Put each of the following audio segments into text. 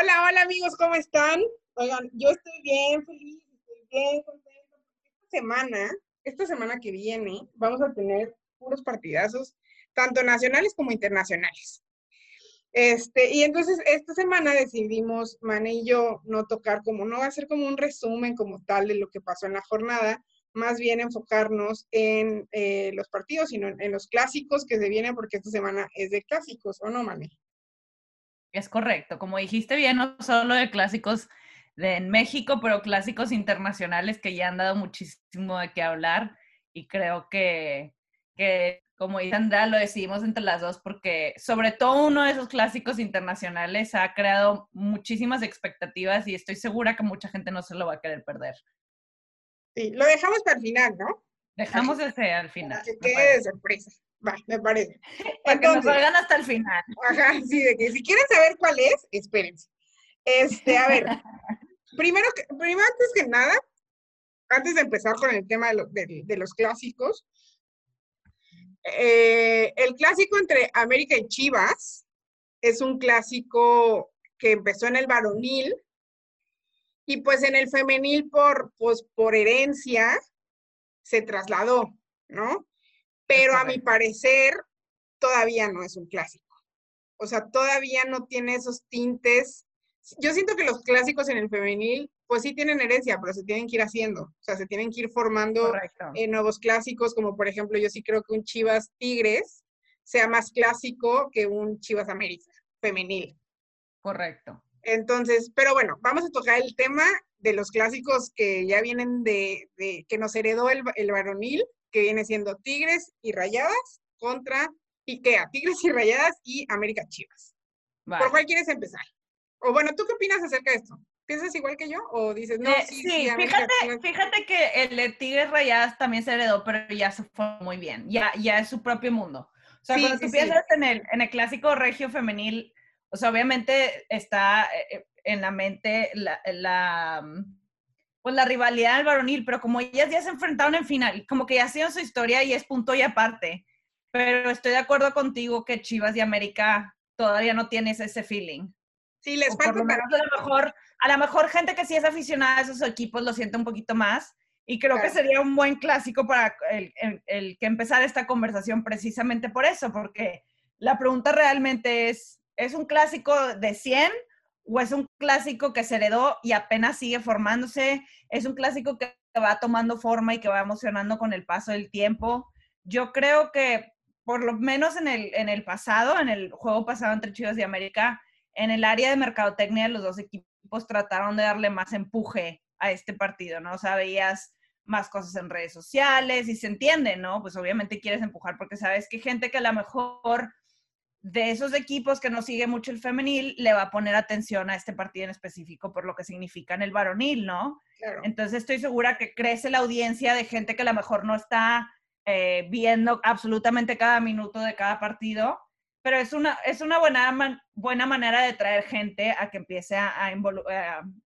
Hola, hola amigos, ¿cómo están? Oigan, yo estoy bien feliz, estoy bien contento. Esta semana, esta semana que viene, vamos a tener unos partidazos, tanto nacionales como internacionales. Este, y entonces esta semana decidimos, Mane y yo, no tocar como, no ser como un resumen como tal de lo que pasó en la jornada, más bien enfocarnos en eh, los partidos, sino en, los clásicos que se vienen, porque esta semana es de clásicos, ¿o no, Mane? Es correcto, como dijiste bien, no solo de clásicos de en México, pero clásicos internacionales que ya han dado muchísimo de qué hablar y creo que, que como dice Andrea, lo decidimos entre las dos porque sobre todo uno de esos clásicos internacionales ha creado muchísimas expectativas y estoy segura que mucha gente no se lo va a querer perder. Sí, lo dejamos para el final, ¿no? Dejamos ese al final. que quede de sorpresa. Va, me parece. Para que nos salgan hasta el final. Ajá, sí, de que si quieren saber cuál es, espérense. Este, a ver, primero, primero antes que nada, antes de empezar con el tema de, los clásicos, eh, el clásico entre América y Chivas es un clásico que empezó en el varonil y pues en el femenil por, pues, por herencia se trasladó, ¿no? Pero a mi parecer todavía no es un clásico. O sea, todavía no tiene esos tintes. Yo siento que los clásicos en el femenil, pues sí tienen herencia, pero se tienen que ir haciendo. O sea, se tienen que ir formando eh, nuevos clásicos, como por ejemplo, yo sí creo que un Chivas Tigres sea más clásico que un Chivas América femenil. Correcto. Entonces, pero bueno, vamos a tocar el tema de los clásicos que ya vienen de, que nos heredó el, el varonil que viene siendo Tigres y Rayadas contra Ikea, Tigres y Rayadas y América Chivas. ¿Por cuál quieres empezar? O bueno, ¿tú qué opinas acerca de esto? ¿Piensas igual que yo? ¿O dices, no, eh, sí, sí, fíjate, fíjate que el de Tigres Rayadas también se heredó, pero ya se fue muy bien. Ya, ya es su propio mundo. O sea, cuando tú piensas en el, en el clásico regio femenil, o sea, obviamente está eh, eh, en la mente la pues la rivalidad del varonil, pero como ellas ya se enfrentaron en final, como que ya ha sido su historia y es punto y aparte. Pero estoy de acuerdo contigo que Chivas y América todavía no tienes ese feeling. Sí, les falta. a lo mejor, a lo mejor gente que sí es aficionada a esos equipos lo siente un poquito más. Y creo que sería un buen clásico para el, el, que empezar esta conversación precisamente por eso, porque la pregunta realmente es, ¿es un clásico de 100 o es un clásico que se heredó y apenas sigue formándose, es un clásico que va tomando forma y que va emocionando con el paso del tiempo. Yo creo que por lo menos en el, en el pasado, en el juego pasado entre Chivas y América, en el área de mercadotecnia los dos equipos trataron de darle más empuje a este partido, ¿no? O sea, veías más cosas en redes sociales y se entiende, ¿no? Pues obviamente quieres empujar porque sabes que gente que a lo mejor de esos equipos que no sigue mucho el femenil, le va a poner atención a este partido en específico por lo que significa en el varonil, ¿no? Entonces estoy segura que crece la audiencia de gente que a lo mejor no está eh, viendo absolutamente cada minuto de cada partido, pero es una, es una buena, buena manera de traer gente a que empiece a,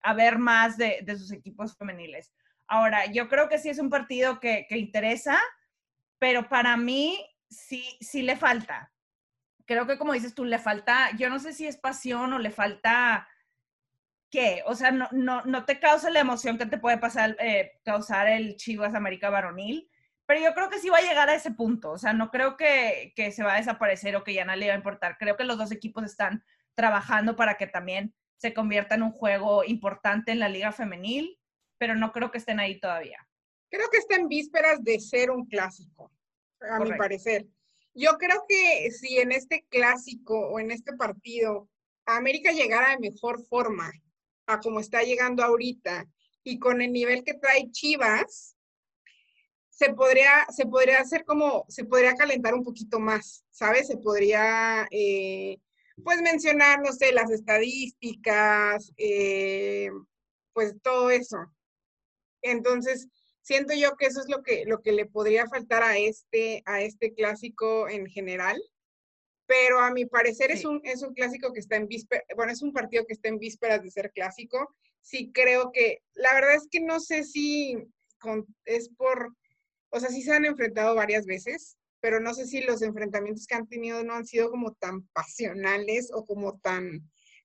a, ver más de, sus equipos femeniles. Ahora, yo creo que sí es un partido que, que interesa, pero para mí sí, sí le falta creo que como dices tú, le falta, yo no sé si es pasión o le falta qué, o sea, no, no, no te causa la emoción que te puede pasar, eh, causar el Chivas América varonil, pero yo creo que sí va a llegar a ese punto, o sea, no creo que, que se va a desaparecer o que ya no le va a importar, creo que los dos equipos están trabajando para que también se convierta en un juego importante en la liga femenil, pero no creo que estén ahí todavía. Creo que está en vísperas de ser un clásico, a mi parecer. Yo creo que si en este clásico o en este partido América llegara de mejor forma a como está llegando ahorita y con el nivel que trae Chivas, se podría, se podría hacer como, se podría calentar un poquito más, ¿sabes? Se podría, eh, pues mencionar, no sé, las estadísticas, eh, pues todo eso. Entonces, siento yo que eso es lo que, lo que le podría faltar a este, a este clásico en general. Pero a mi parecer es, un, es un clásico que está en vísperas, bueno, es un partido que está en vísperas de ser clásico. Sí creo que, la verdad es que no sé si es por, o sea, sí se han enfrentado varias veces, pero no sé si los enfrentamientos que han tenido no han sido como tan pasionales o como tan,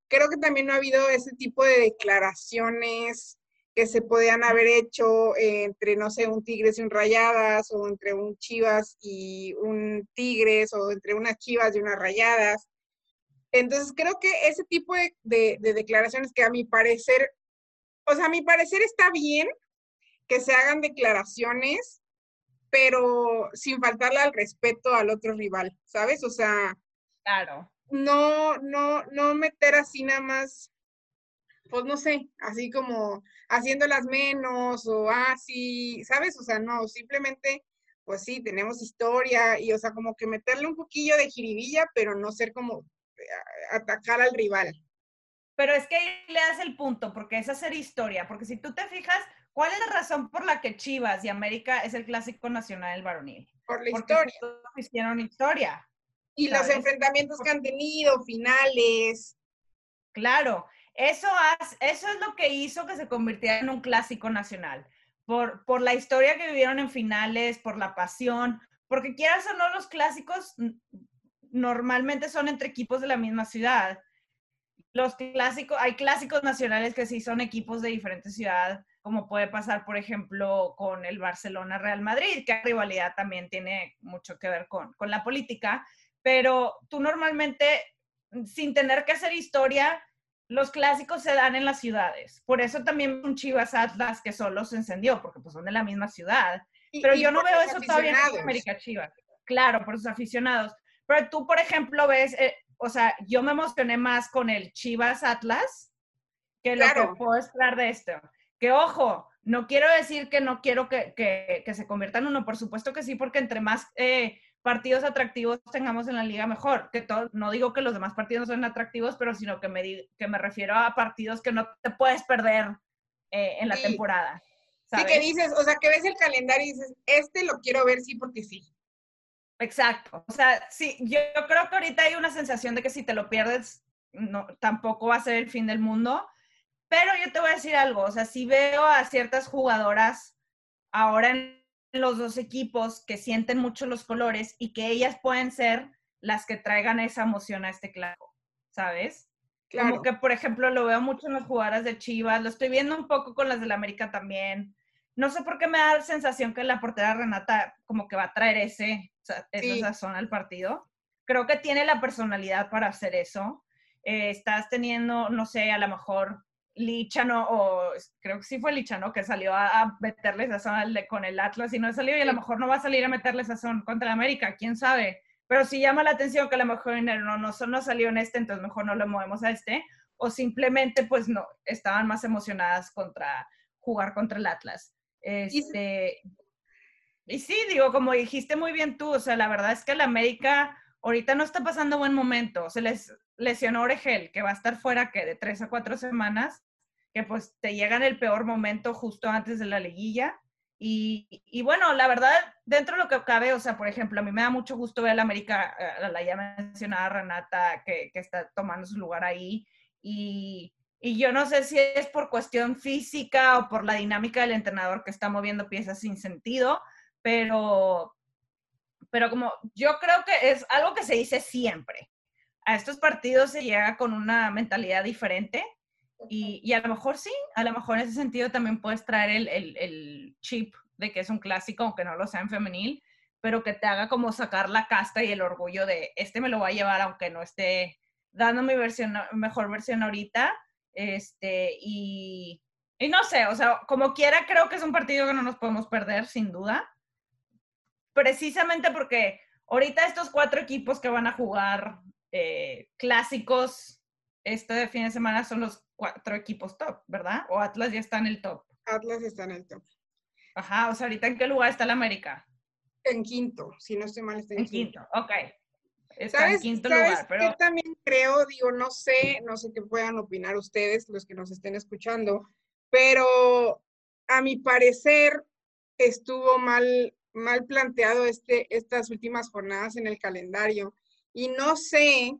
creo que también no ha habido ese tipo de declaraciones que se podían haber hecho entre, no sé, un Tigres y un Rayadas, o entre un Chivas y un Tigres, o entre unas Chivas y unas Rayadas. Entonces, creo que ese tipo de, de declaraciones que a mi parecer, o sea, a mi parecer está bien que se hagan declaraciones, pero sin faltarle al respeto al otro rival, ¿sabes? O sea, claro. No, no, no meter así nada más pues no sé, así como haciéndolas menos o así, ¿sabes? O sea, no, simplemente, pues sí, tenemos historia y, o sea, como que meterle un poquillo de jiribilla, pero no ser como eh, atacar al rival. Pero es que ahí le das el punto, porque es hacer historia, porque si tú te fijas, ¿cuál es la razón por la que Chivas y América es el clásico nacional del varonil? Por la historia. hicieron historia. Y los enfrentamientos que han tenido, finales. Claro, eso, eso es lo que hizo que se convirtiera en un clásico nacional, por, por la historia que vivieron en finales, por la pasión, porque quieras o no, los clásicos normalmente son entre equipos de la misma ciudad. Los clásicos, hay clásicos nacionales que sí son equipos de diferentes ciudades, como puede pasar, por ejemplo, con el Barcelona-Real Madrid, que la rivalidad también tiene mucho que ver con, con la política, pero tú normalmente, sin tener que hacer historia, los clásicos se dan en las ciudades. Por eso también un Chivas Atlas que solo se encendió, porque pues son de la misma ciudad. Pero yo no veo eso todavía en América Chivas. Claro, por sus aficionados. Pero tú, por ejemplo, ves, eh, o sea, yo me emocioné más con el Chivas Atlas que lo que puedo esperar de esto. Que ojo, no quiero decir que no quiero que, que, se convierta en uno, por supuesto que sí, porque entre más eh, partidos atractivos tengamos en la liga mejor. Que todo, no digo que los demás partidos no son atractivos, pero sino que me, que me refiero a partidos que no te puedes perder eh, en la temporada. Sí, que dices, o sea, que ves el calendario y dices, este lo quiero ver sí porque sí. Exacto. O sea, sí, yo, creo que ahorita hay una sensación de que si te lo pierdes, no, tampoco va a ser el fin del mundo. Pero yo te voy a decir algo, o sea, si veo a ciertas jugadoras ahora en los dos equipos que sienten mucho los colores y que ellas pueden ser las que traigan esa emoción a este claro, ¿sabes? Como que, por ejemplo, lo veo mucho en las jugadoras de Chivas, lo estoy viendo un poco con las del América también. No sé por qué me da la sensación que la portera Renata como que va a traer ese, esa zona al partido. Creo que tiene la personalidad para hacer eso. Eh, estás teniendo, no sé, a lo mejor Lichano, o creo que sí fue Lichano, que salió a, meterle sazón con el Atlas y no salió, y a lo mejor no va a salir a meterle sazón contra el América, quién sabe. Pero si llama la atención que a lo mejor no, no, no salió en este, entonces mejor no lo movemos a este, o simplemente pues no, estaban más emocionadas contra jugar contra el Atlas. Este, y sí, digo, como dijiste muy bien tú, o sea, la verdad es que el América ahorita no está pasando buen momento. Se les lesionó Oregel, que va a estar fuera que de tres a cuatro semanas pues te llega en el peor momento justo antes de la liguilla. Y, bueno, la verdad, dentro de lo que cabe, o sea, por ejemplo, a mí me da mucho gusto ver a la América, la ya mencionada Renata, que, que está tomando su lugar ahí. Y, y, yo no sé si es por cuestión física o por la dinámica del entrenador que está moviendo piezas sin sentido, pero, pero como yo creo que es algo que se dice siempre. A estos partidos se llega con una mentalidad diferente y, a lo mejor sí, a lo mejor en ese sentido también puedes traer el, el, chip de que es un clásico, aunque no lo sea en femenil, pero que te haga como sacar la casta y el orgullo de este me lo voy a llevar aunque no esté dando mi versión, mejor versión ahorita. Este, y, y no sé, o sea, como quiera, creo que es un partido que no nos podemos perder, sin duda. Precisamente porque ahorita estos cuatro equipos que van a jugar eh, clásicos este fin de semana son los cuatro equipos top, ¿verdad? O Atlas ya está en el top. Atlas está en el top. Ajá, o sea, ahorita en qué lugar está el América? En quinto, si no estoy mal, está en, en quinto. ok. Está en quinto lugar, pero... Yo también creo, digo, no sé, no sé qué puedan opinar ustedes, los que nos estén escuchando, pero a mi parecer estuvo mal, mal planteado este, estas últimas jornadas en el calendario. Y no sé,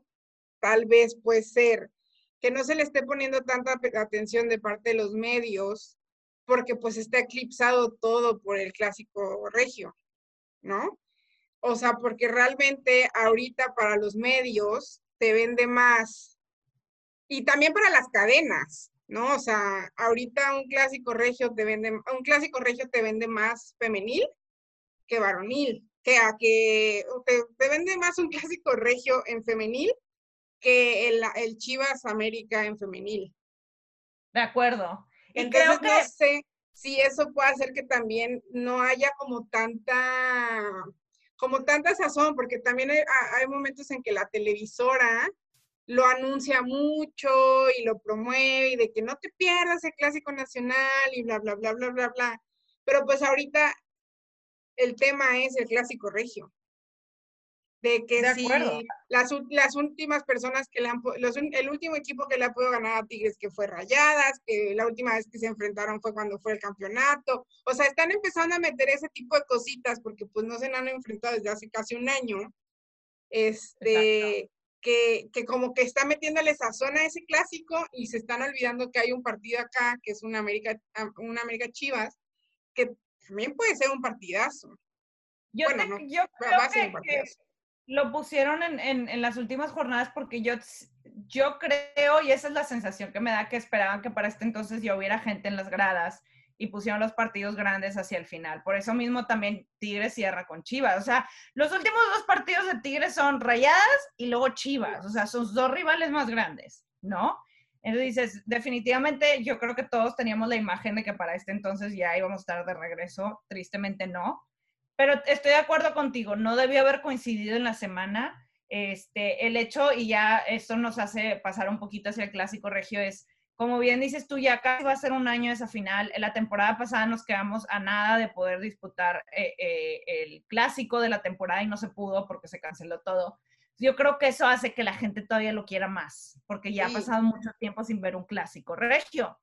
tal vez puede ser que no se le esté poniendo tanta atención de parte de los medios, porque pues está eclipsado todo por el clásico regio, ¿no? O sea, porque realmente ahorita para los medios te vende más y también para las cadenas, ¿no? O sea, ahorita un clásico regio te vende, un clásico regio te vende más femenil que varonil, que a que te, vende más un clásico regio en femenil que el, el Chivas América en femenil. De acuerdo. Y Entonces, creo que... no sé si eso puede hacer que también no haya como tanta, como tanta sazón, porque también hay, hay momentos en que la televisora lo anuncia mucho y lo promueve y de que no te pierdas el clásico nacional y bla, bla, bla, bla, bla, bla. Pero pues ahorita el tema es el clásico regio. De que si las, las, últimas personas que le han, los, el último equipo que le ha podido ganar a Tigres que fue Rayadas, que la última vez que se enfrentaron fue cuando fue el campeonato. O sea, están empezando a meter ese tipo de cositas porque pues no se han enfrentado desde hace casi un año. Este, que, que, como que está metiéndole sazón a ese clásico y se están olvidando que hay un partido acá, que es una América, una América Chivas, que también puede ser un partidazo. Yo, yo creo que, lo pusieron en, en, las últimas jornadas porque yo, yo creo, y esa es la sensación que me da, que esperaban que para este entonces ya hubiera gente en las gradas y pusieron los partidos grandes hacia el final. Por eso mismo también Tigres cierra con Chivas. O sea, los últimos dos partidos de Tigres son Rayadas y luego Chivas. O sea, sus dos rivales más grandes, ¿no? Entonces dices, definitivamente yo creo que todos teníamos la imagen de que para este entonces ya íbamos a estar de regreso. Tristemente no. Pero estoy de acuerdo contigo, no debió haber coincidido en la semana. Este, el hecho, y ya esto nos hace pasar un poquito hacia el clásico regio, es como bien dices tú, ya casi va a ser un año esa final. En la temporada pasada nos quedamos a nada de poder disputar eh, eh, el clásico de la temporada y no se pudo porque se canceló todo. Yo creo que eso hace que la gente todavía lo quiera más, porque ya ha pasado mucho tiempo sin ver un clásico regio.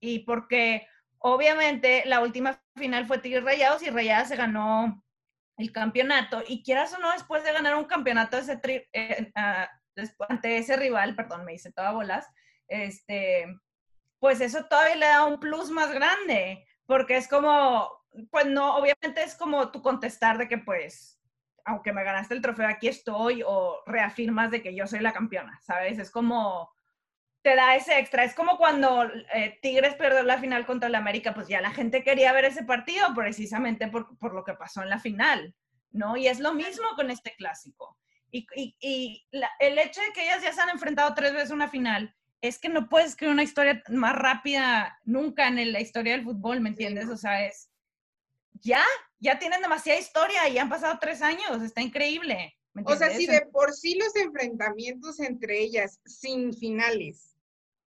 Y porque obviamente la última final fue Tigres Rayados y Rayadas se ganó el campeonato. Y quieras o no, después de ganar un campeonato eh, ah, ante ese rival, perdón, me hice toda bolas, este, pues eso todavía le da un plus más grande, porque es como, pues no, obviamente es como tú contestar de que pues, aunque me ganaste el trofeo, aquí estoy, o reafirmas de que yo soy la campeona, ¿sabes? Es como, te da ese extra. Es como cuando eh, Tigres perdió la final contra el América, pues ya la gente quería ver ese partido precisamente por, por lo que pasó en la final, ¿no? Y es lo mismo con este clásico. Y, y, y el hecho de que ellas ya se han enfrentado tres veces una final es que no puedes escribir una historia más rápida nunca en la historia del fútbol, ¿me entiendes? O sea, es, ya, ya tienen demasiada historia y han pasado tres años, está increíble. o sea, si de por sí los enfrentamientos entre ellas sin finales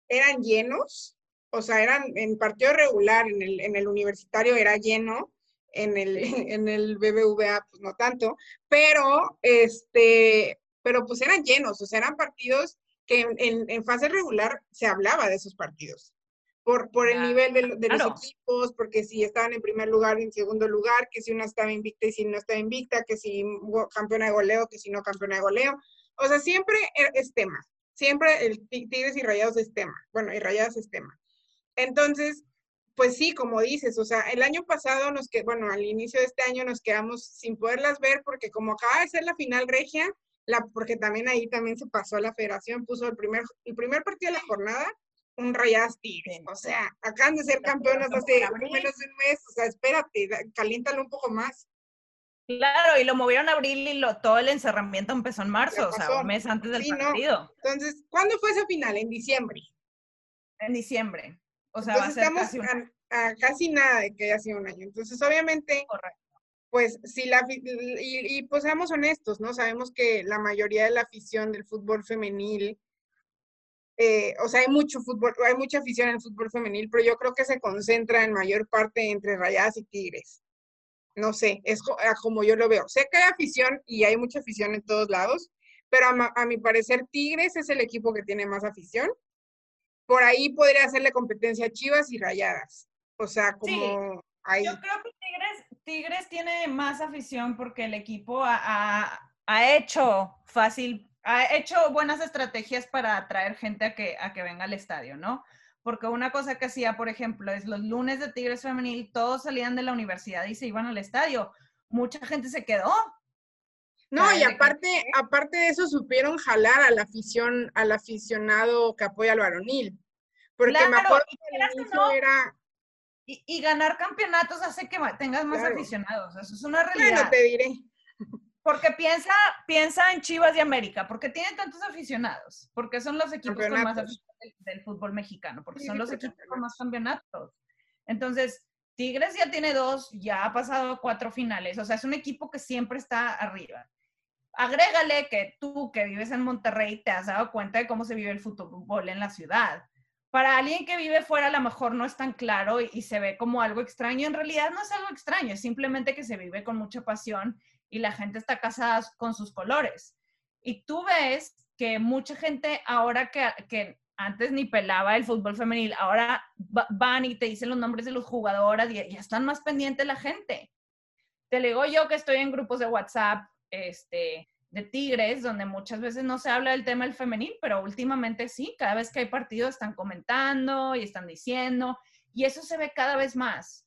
eran llenos, o sea, eran en partido regular, en el, en el universitario era lleno, en el, en el BBVA pues no tanto, pero este, pero pues eran llenos, o sea, eran partidos que en, en, fase regular se hablaba de esos partidos. Por, por el nivel de, los equipos, porque si estaban en primer lugar, en segundo lugar, que si una estaba invicta y si no estaba invicta, que si campeona de goleo, que si no campeona de goleo. O sea, siempre e, es tema. Siempre el Tigres y Rayados es tema. Bueno, y Rayados es tema. Entonces, pues sí, como dices, o sea, el año pasado nos que bueno, al inicio de este año nos quedamos sin poderlas ver porque como acaba de ser la final regia, la, porque también ahí también se pasó la federación, puso el primer, el primer partido de la jornada, un Rayas Tigres. O sea, acaban de ser campeonas hace menos de un mes. O sea, espérate, caliéntalo un poco más. Claro, y lo movieron a abril y lo, todo el encerramiento empezó en marzo, o sea, un mes antes del partido. Entonces, ¿cuándo fue esa final? En diciembre. En diciembre. O sea, va a ser casi, a, casi nada de que haya sido un año. Entonces, obviamente, Correcto pues si la y, pues seamos honestos, ¿no? Sabemos que la mayoría de la afición del fútbol femenil, eh, o sea, hay mucho fútbol, hay mucha afición en el fútbol femenil, pero yo creo que se concentra en mayor parte entre Rayadas y Tigres. No sé, es como yo lo veo. Sé que hay afición y hay mucha afición en todos lados, pero a, mi parecer Tigres es el equipo que tiene más afición. Por ahí podría hacerle competencia a Chivas y Rayadas. O sea, como yo creo que Tigres, Tigres tiene más afición porque el equipo ha, hecho fácil, ha hecho buenas estrategias para atraer gente a que, a que venga al estadio, ¿no? Porque una cosa que hacía, por ejemplo, es los lunes de Tigres Femenil, todos salían de la universidad y se iban al estadio. Mucha gente se quedó. No, y aparte, aparte de eso supieron jalar a la afición, al aficionado que apoya al varonil. Porque me acuerdo que el inicio era. Y, ganar campeonatos hace que tengas más aficionados. Eso es una realidad. Bueno, te diré. Porque piensa, piensa en Chivas de América, porque tienen tantos aficionados, porque son los equipos con más aficionados del, fútbol mexicano, porque son los equipos con más campeonatos. Entonces, Tigres ya tiene dos, ya ha pasado cuatro finales, o sea, es un equipo que siempre está arriba. Agrégale que tú que vives en Monterrey te has dado cuenta de cómo se vive el fútbol en la ciudad. Para alguien que vive fuera a lo mejor no es tan claro y, y se ve como algo extraño. En realidad no es algo extraño, es simplemente que se vive con mucha pasión y la gente está casada con sus colores. Y tú ves que mucha gente ahora que, que antes ni pelaba el fútbol femenil, ahora van y te dicen los nombres de los jugadoras y ya están más pendientes la gente. Te digo yo que estoy en grupos de WhatsApp este, de Tigres, donde muchas veces no se habla del tema del femenil, pero últimamente sí, cada vez que hay partidos están comentando y están diciendo, y eso se ve cada vez más.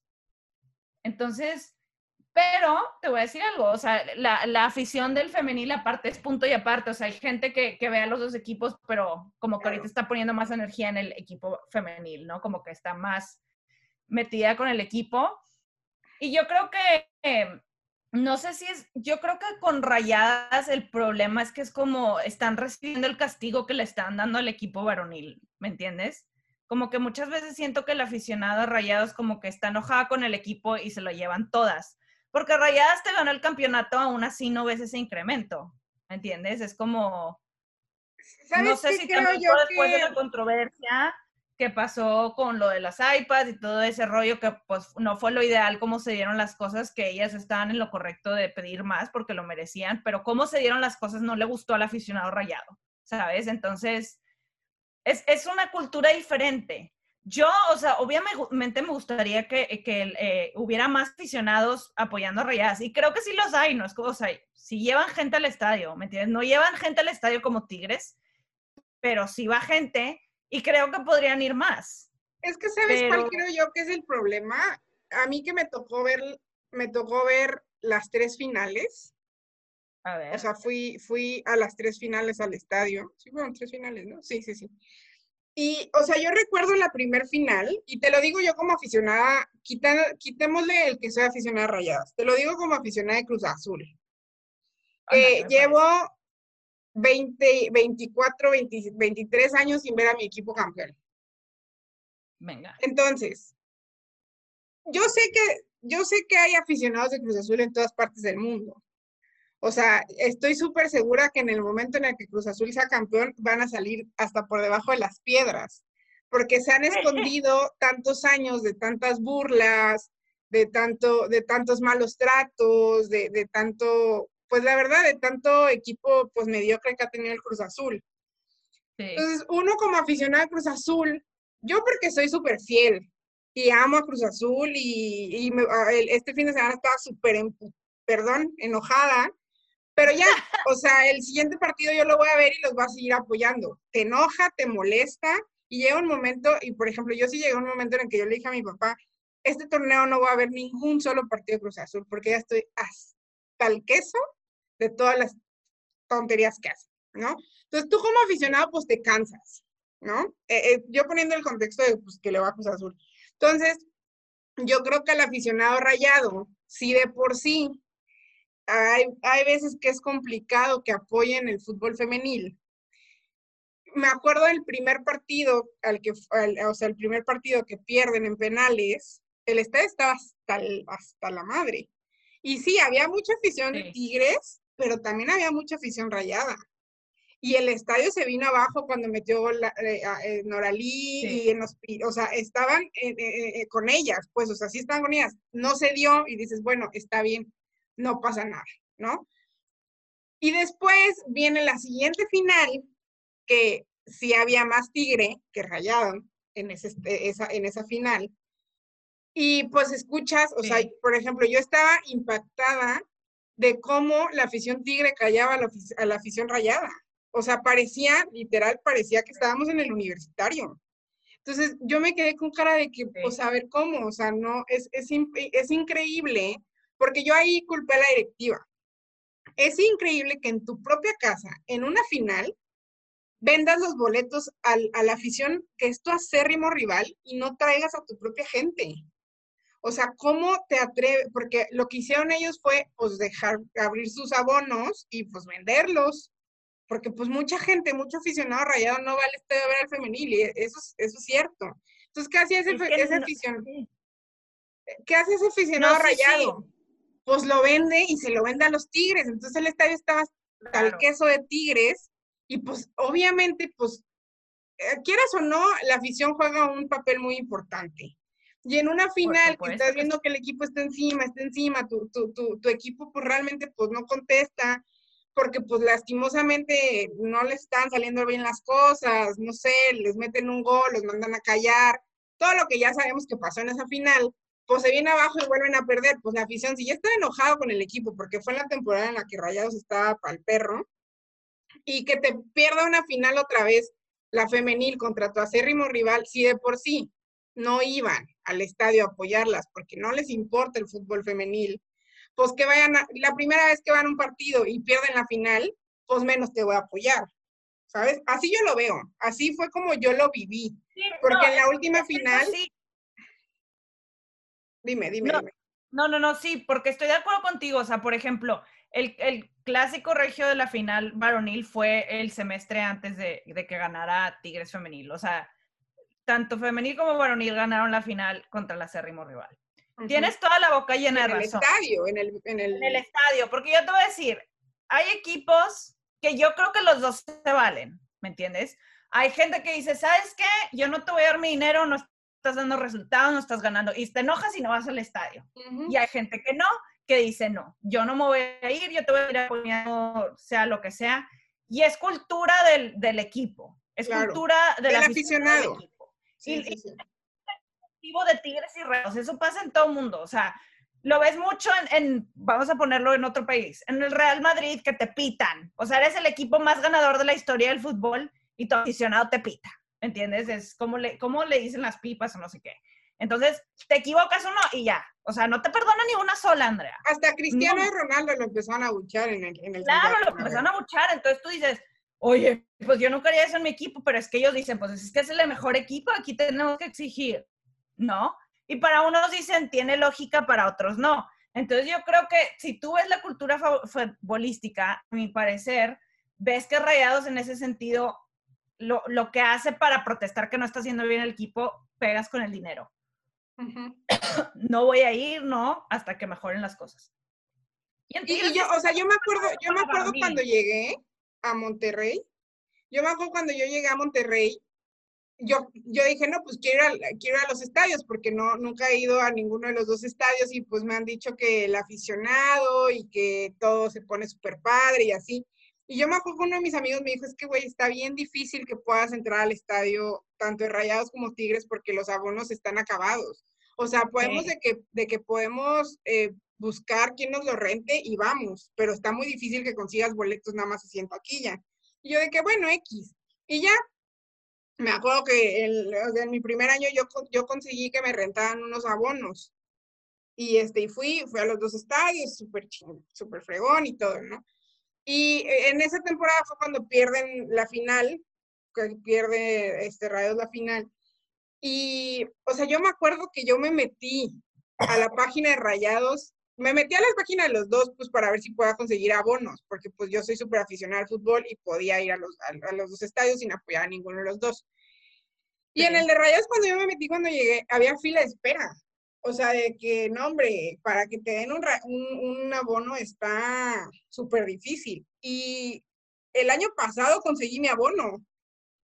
Entonces, pero te voy a decir algo, o sea, la, la, afición del femenil aparte es punto y aparte, o sea, hay gente que, que ve a los dos equipos, pero como que ahorita está poniendo más energía en el equipo femenil, ¿no? Como que está más metida con el equipo. Y yo creo que, no sé si es, yo creo que con rayadas el problema es que es como están recibiendo el castigo que le están dando al equipo varonil, ¿me entiendes? Como que muchas veces siento que el aficionado a rayados como que está enojada con el equipo y se lo llevan todas porque Rayadas te ganó el campeonato, aún así no ves ese incremento. ¿Me entiendes? Es como. No sé si también después de la controversia que pasó con lo de las iPads y todo ese rollo que pues no fue lo ideal cómo se dieron las cosas, que ellas estaban en lo correcto de pedir más porque lo merecían, pero cómo se dieron las cosas no le gustó al aficionado rayado, ¿sabes? Entonces, es, es una cultura diferente. Yo, o sea, obviamente me gustaría que, eh, hubiera más aficionados apoyando a Rayadas. Y creo que sí los hay, ¿no? Es como, o sea, si llevan gente al estadio, ¿me entiendes? No llevan gente al estadio como Tigres, pero sí va gente y creo que podrían ir más. Es que, ¿sabes cuál creo yo que es el problema? A mí que me tocó ver, me tocó ver las tres finales. A ver. O sea, fui, fui a las tres finales al estadio. Sí, fueron tres finales, ¿no? Sí, sí, sí. Y, o sea, yo recuerdo la primer final, y te lo digo yo como aficionada, quitémosle el que soy aficionada a Rayadas, te lo digo como aficionada de Cruz Azul. Eh, llevo 20, 24, 23 años sin ver a mi equipo campeón. Venga. Entonces, yo sé que, yo sé que hay aficionados de Cruz Azul en todas partes del mundo. O sea, estoy súper segura que en el momento en el que Cruz Azul sea campeón van a salir hasta por debajo de las piedras, porque se han escondido tantos años de tantas burlas, de, tanto, de tantos malos tratos, de, tanto, pues la verdad, de tanto equipo pues mediocre que ha tenido el Cruz Azul. Entonces, uno como aficionado a Cruz Azul, yo porque soy súper fiel y amo a Cruz Azul y, este fin de semana estaba súper, perdón, enojada pero ya, o sea, el siguiente partido yo lo voy a ver y los voy a seguir apoyando. Te enoja, te molesta y llega un momento, y por ejemplo, yo sí llegué un momento en el que yo le dije a mi papá, este torneo no voy a ver ningún solo partido de Cruz Azul porque ya estoy hasta el queso de todas las tonterías que hace, ¿no? Entonces tú como aficionado pues te cansas, ¿no? Eh, eh, yo poniendo el contexto de pues, que le va a Cruz Azul. Entonces, yo creo que el aficionado rayado, si de por sí hay, hay veces que es complicado que apoyen el fútbol femenil. Me acuerdo del primer partido, al que, o sea, el primer partido que pierden en penales, el estadio estaba hasta, hasta la madre. Y sí, había mucha afición de Tigres, pero también había mucha afición rayada. Y el estadio se vino abajo cuando metió la, eh, Noralí y en los, o sea, estaban eh, eh, con ellas, pues, o sea, sí estaban con ellas. No se dio y dices, bueno, está bien no pasa nada, ¿no? Y después viene la siguiente final, que sí había más tigre que rayado en, ese, esa, en esa final. Y pues escuchas, o sea, por ejemplo, yo estaba impactada de cómo la afición tigre callaba a la, afición rayada. O sea, parecía, literal, parecía que estábamos en el universitario. Entonces, yo me quedé con cara de que, pues, a ver cómo, o sea, no, es, es, es increíble porque yo ahí culpé a la directiva. es increíble que en tu propia casa, en una final, vendas los boletos a la afición que es tu acérrimo rival y no traigas a tu propia gente. O sea, ¿cómo te atreves? Porque lo que hicieron ellos fue, pues, dejar abrir sus abonos y, pues, venderlos. Porque, pues, mucha gente, mucho aficionado rayado no va al estadio a ver al femenil y eso, eso es cierto. Entonces, ¿qué hacía ese, aficionado? ¿Qué hace ese aficionado rayado? Pues lo vende y se lo vende a los tigres. Entonces, el estadio estaba al queso de tigres y, pues, obviamente, pues, eh, quieras o no, la afición juega un papel muy importante. Y en una final que estás viendo que el equipo está encima, está encima, tu, tu, tu, tu, equipo pues realmente pues no contesta, porque pues lastimosamente no le están saliendo bien las cosas, no sé, les meten un gol, los mandan a callar, todo lo que ya sabemos que pasó en esa final, pues se viene abajo y vuelven a perder, pues la afición, si ya está enojado con el equipo, porque fue en la temporada en la que Rayados estaba para el perro, y que te pierda una final otra vez, la femenil contra tu acérrimo rival, si de por sí no iban al estadio a apoyarlas porque no les importa el fútbol femenil, pues que vayan, la primera vez que van a un partido y pierden la final, pues menos te voy a apoyar. ¿Sabes? Así yo lo veo, así fue como yo lo viví. porque en la última final... Dime, dime, no, dime. No, no, no, sí, porque estoy de acuerdo contigo. O sea, por ejemplo, el, el clásico regio de la final varonil fue el semestre antes de, de que ganara Tigres Femenil. O sea, tanto femenil como varonil ganaron la final contra el acérrimo rival. Tienes toda la boca llena de razón. Estadio, en el, en, el... en el estadio, porque yo te voy a decir, hay equipos que yo creo que los dos se valen, ¿me entiendes? Hay gente que dice, ¿sabes qué? Yo no te voy a dar mi dinero, no estás dando resultados, no estás ganando, y te enojas y no vas al estadio. Y hay gente que no, que dice, no, yo no me voy a ir, yo te voy a ir apoyando, sea lo que sea. Y es cultura del, del equipo, es cultura del, aficionado. Sí, sí, sí. de tigres y reos, eso pasa en todo el mundo, o sea, lo ves mucho en, vamos a ponerlo en otro país, en el Real Madrid que te pitan, o sea, eres el equipo más ganador de la historia del fútbol y tu aficionado te pita, ¿entiendes? Es como le, como le dicen las pipas o no sé qué. Entonces, te equivocas uno y ya. O sea, no te perdona ni una sola, Andrea. Hasta Cristiano y Ronaldo lo empezaron a buchar en el... En el claro, lo empezaron a buchar. Entonces tú dices, oye, pues yo no quería eso en mi equipo, pero es que ellos dicen, pues es que es el mejor equipo, aquí tenemos que exigir, ¿no? Y para unos dicen, tiene lógica, para otros no. Entonces yo creo que si tú ves la cultura futbolística, a mi parecer, ves que Rayados en ese sentido, lo, lo, que hace para protestar que no está haciendo bien el equipo, pegas con el dinero. no voy a ir, ¿no? Hasta que mejoren las cosas. Y, y yo, o sea, yo me acuerdo, yo me acuerdo cuando llegué, a Monterrey. Yo me acuerdo cuando yo llegué a Monterrey, yo, yo dije, no, pues quiero ir, a, quiero ir a los estadios, porque no, nunca he ido a ninguno de los dos estadios y pues me han dicho que el aficionado y que todo se pone súper padre y así. Y yo me acuerdo que uno de mis amigos me dijo, es que, güey, está bien difícil que puedas entrar al estadio, tanto de Rayados como Tigres, porque los abonos están acabados. O sea, podemos de, que, de que podemos eh, buscar quién nos lo rente y vamos, pero está muy difícil que consigas boletos nada más así en taquilla. Y yo de que, bueno, X. Y ya, me acuerdo que en mi primer año yo, yo conseguí que me rentaran unos abonos. Y este, y fui, fui a los dos estadios, súper súper fregón y todo, ¿no? Y e, en esa temporada fue cuando pierden la final, que pierde este Rayos la final. Y, o sea, yo me acuerdo que yo me metí a la página de Rayados me metí a las páginas de los dos, pues para ver si podía conseguir abonos, porque pues yo soy súper aficionada al fútbol y podía ir a los, a, los dos estadios sin apoyar a ninguno de los dos. Y en el de Rayos, cuando yo me metí, cuando llegué, había fila de espera. O sea, de que, no, hombre, para que te den un, un, un abono está súper difícil. Y el año pasado conseguí mi abono.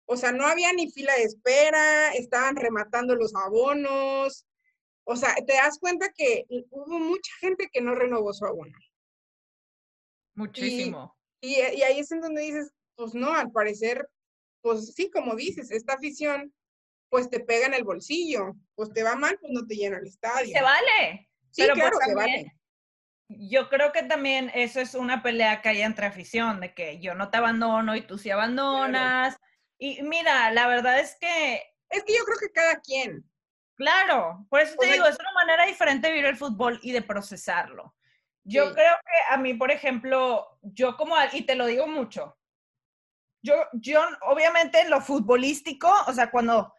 O sea, no había ni fila de espera, estaban rematando los abonos, o sea, te das cuenta que hubo mucha gente que no renovó su abono. Muchísimo. Y, y, ahí es en donde dices, pues no, al parecer, pues sí, como dices, esta afición, pues te pega en el bolsillo, pues te va mal, pues no te llena el estadio. Se vale. Sí, Pero claro, se vale. Yo creo que también eso es una pelea que hay entre afición, de que yo no te abandono y tú sí abandonas. Y mira, la verdad es que... Es que yo creo que cada quien, Claro, por eso te digo, es una manera diferente de vivir el fútbol y de procesarlo. Yo creo que a mí, por ejemplo, yo como, y te lo digo mucho, yo, yo obviamente en lo futbolístico, o sea, cuando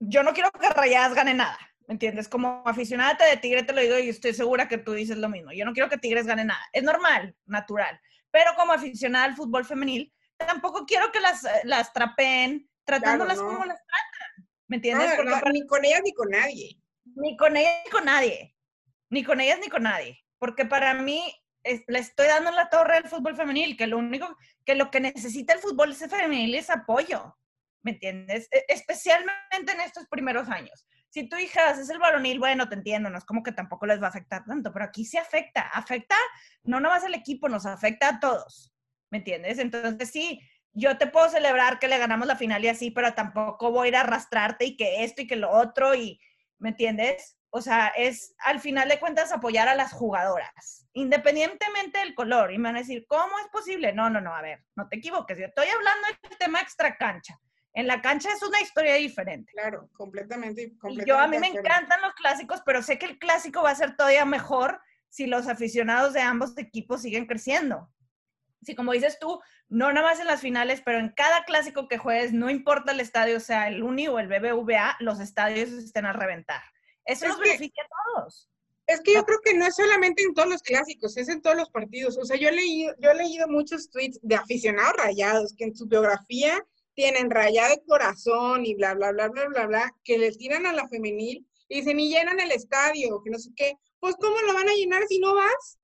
yo no quiero que Rayadas gane nada, ¿me entiendes? Como aficionada de Tigre te lo digo y estoy segura que tú dices lo mismo. Yo no quiero que Tigres gane nada. Es normal, natural. Pero como aficionada al fútbol femenil, tampoco quiero que las, las trapeen tratándolas como las tratan. ¿Me entiendes? ni con ellas ni con nadie. Ni con ellas ni con nadie. Ni con ellas ni con nadie. Porque para mí le estoy dando la torre al fútbol femenil, que lo único, que lo que necesita el fútbol femenil es apoyo. ¿Me entiendes? E, especialmente en estos primeros años. Si tu hija es el varonil, bueno, te entiendo, no es como que tampoco les va a afectar tanto, pero aquí sí afecta. Afecta no nomás al equipo, nos afecta a todos. ¿Me entiendes? Entonces sí, yo te puedo celebrar que le ganamos la final y así, pero tampoco voy a ir a arrastrarte y que esto y que lo otro y, ¿me entiendes? O sea, es al final de cuentas apoyar a las jugadoras, independientemente del color. Y me van a decir, ¿cómo es posible? No, no, no, a ver, no te equivoques. Yo estoy hablando del tema extra cancha. En la cancha es una historia diferente. Claro, completamente. completamente yo a mí me encantan los clásicos, pero sé que el clásico va a ser todavía mejor si los aficionados de ambos equipos siguen creciendo. Si como dices tú, no nada más en las finales, pero en cada clásico que juegues, no importa el estadio, sea el Uni o el BBVA, los estadios estén a reventar. Eso nos beneficia a todos. Es que yo creo que no es solamente en todos los clásicos, es en todos los partidos. O sea, yo he leído, yo he leído muchos tweets de aficionados rayados que en su biografía tienen rayado de corazón y bla, bla, bla, bla, bla, bla, que le tiran a la femenil y dicen, y llenan el estadio, que no sé qué. Pues, ¿cómo lo van a llenar si no vas?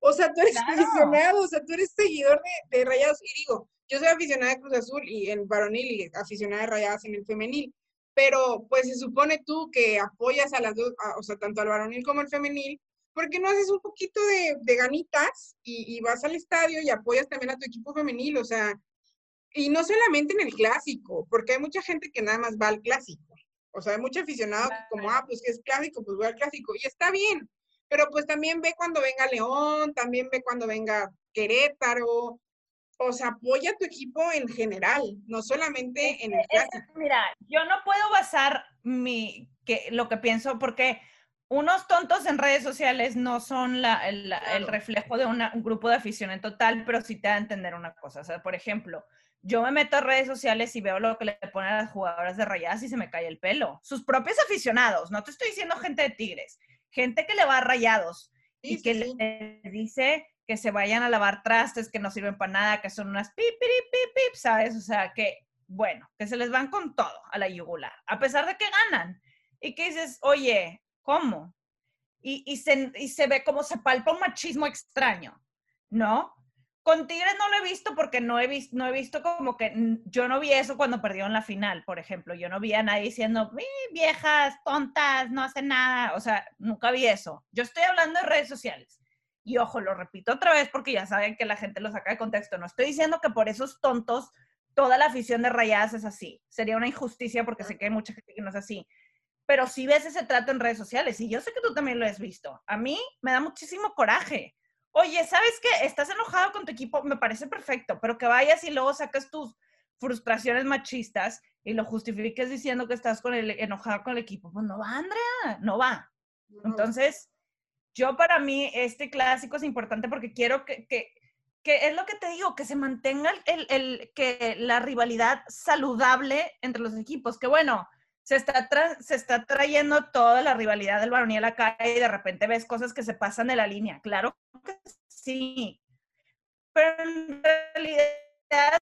O sea, tú eres aficionado, o sea, tú eres seguidor de, de, Rayados. Y digo, yo soy aficionada de Cruz Azul y en varonil y aficionada de Rayadas en el femenil pero pues se supone tú que apoyas a las dos, o sea, tanto al varonil como al femenil, porque no haces un poquito de, de ganitas y, y, vas al estadio y apoyas también a tu equipo femenil, o sea, y no solamente en el clásico, porque hay mucha gente que nada más va al clásico, o sea, hay mucho aficionado que como, ah, pues que es clásico, pues voy al clásico, y está bien, pero pues también ve cuando venga León, también ve cuando venga Querétaro, o sea, apoya a tu equipo en general, no solamente en el clásico. Mira, yo no puedo basar mi, que, lo que pienso porque unos tontos en redes sociales no son la, el, reflejo de un grupo de afición en total, pero sí te da a entender una cosa. O sea, por ejemplo, yo me meto a redes sociales y veo lo que le ponen a las jugadoras de rayadas y se me cae el pelo. Sus propios aficionados, no te estoy diciendo gente de Tigres, gente que le va a rayados y que le dice que se vayan a lavar trastes que no sirven para nada, que son unas pip, pip, pip, pip, ¿sabes? O sea, que, bueno, que se les van con todo a la yugular, a pesar de que ganan. Y que dices, oye, ¿cómo? Y, y, se, y se ve como se palpa un machismo extraño, ¿no? Con Tigres no lo he visto porque no he, visto, no he visto como que yo no vi eso cuando perdieron la final, por ejemplo. Yo no vi a nadie diciendo, viejas, tontas, no hacen nada. O sea, nunca vi eso. Yo estoy hablando de redes sociales. Y ojo, lo repito otra vez porque ya saben que la gente lo saca de contexto. No estoy diciendo que por esos tontos toda la afición de rayadas es así. Sería una injusticia porque sé que hay mucha gente que no es así. Pero si ves ese trato en redes sociales, y yo sé que tú también lo has visto, a mí me da muchísimo coraje. Oye, ¿sabes qué? Estás enojado con tu equipo, me parece perfecto, pero que vayas y luego sacas tus frustraciones machistas y lo justifiques diciendo que estás con el, enojado con el equipo. Pues no va, Andrea, no va. Entonces, yo para mí este clásico es importante porque quiero que, que, que es lo que te digo, que se mantenga el, el, que la rivalidad saludable entre los equipos, que bueno, se está, se está trayendo toda la rivalidad del varonil acá y de repente ves cosas que se pasan de la línea, claro que sí, pero en realidad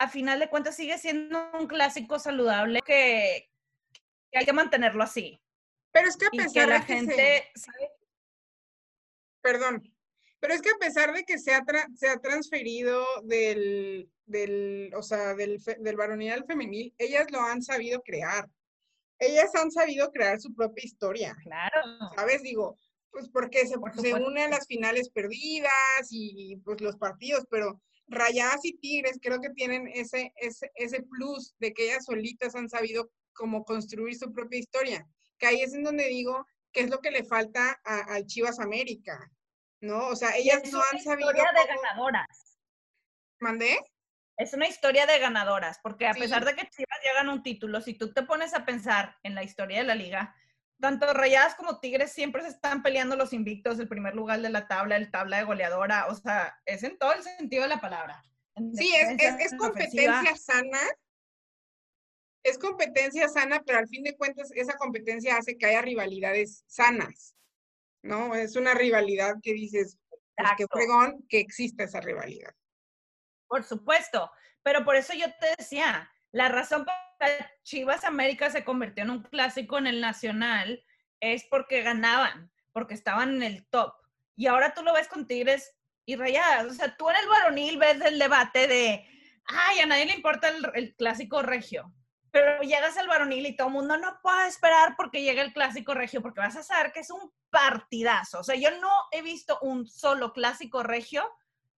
a final de cuentas sigue siendo un clásico saludable que, que hay que mantenerlo así. Pero es que a pesar la de que gente, Perdón, pero es que a pesar de que se ha, se ha transferido del, del, o sea, del, del varonil al femenil, ellas lo han sabido crear. Ellas han sabido crear su propia historia. Claro. ¿Sabes? Digo, pues porque se, se une a las finales perdidas y, pues los partidos, pero Rayadas y Tigres creo que tienen ese, ese, ese plus de que ellas solitas han sabido como construir su propia historia que ahí es en donde digo que es lo que le falta a, Chivas América, ¿no? O sea, ellas no han sabido. Es una historia de ganadoras. ¿Mandé? Es una historia de ganadoras, porque a pesar de que Chivas llegan un título, si tú te pones a pensar en la historia de la liga, tanto Rayadas como Tigres siempre se están peleando los invictos, el primer lugar de la tabla, el tabla de goleadora, o sea, es en todo el sentido de la palabra. Sí, es, competencia sana, es competencia sana, pero al fin de cuentas esa competencia hace que haya rivalidades sanas, ¿no? Es una rivalidad que dices, pues, que fregón que exista esa rivalidad. Por supuesto, pero por eso yo te decía, la razón por la que Chivas América se convirtió en un clásico en el Nacional es porque ganaban, porque estaban en el top. Y ahora tú lo ves con Tigres y Rayadas. O sea, tú en el varonil ves el debate de, ay, a nadie le importa el, clásico regio. Pero llegas al varonil y todo el mundo no puede esperar porque llega el clásico regio, porque vas a saber que es un partidazo. O sea, yo no he visto un solo clásico regio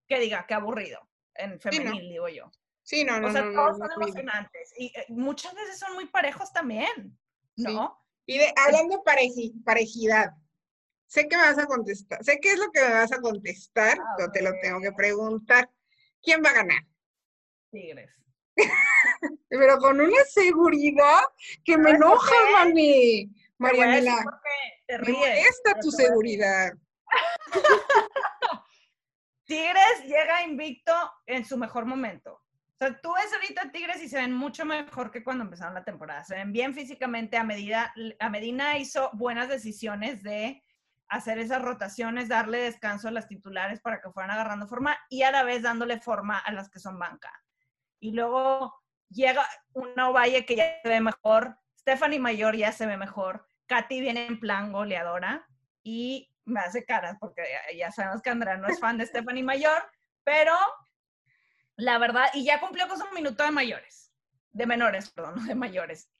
que diga que aburrido en femenil, digo yo. Sí, no, no. O sea, no, todos son emocionantes. Y eh, muchas veces son muy parejos también, ¿no? Y de, hablando de parejidad, sé que me vas a contestar, sé qué es lo que me vas a contestar, pero te lo tengo que preguntar. ¿Quién va a ganar? Tigres. Pero con una seguridad que me enoja, mami. Marianela. Te ríes, me tu seguridad. Tigres llega invicto en su mejor momento. O sea, tú ves ahorita Tigres y se ven mucho mejor que cuando empezaron la temporada. Se ven bien físicamente. A, medida, a Medina hizo buenas decisiones de hacer esas rotaciones, darle descanso a las titulares para que fueran agarrando forma y a la vez dándole forma a las que son banca. Y luego llega una Ovalle que ya se ve mejor, Stephanie Mayor ya se ve mejor, Katy viene en plan goleadora y me hace caras porque ya sabemos que Andrea no es fan de Stephanie Mayor, pero la verdad, y ya cumplió con su minuto de mayores, de menores, perdón, de mayores.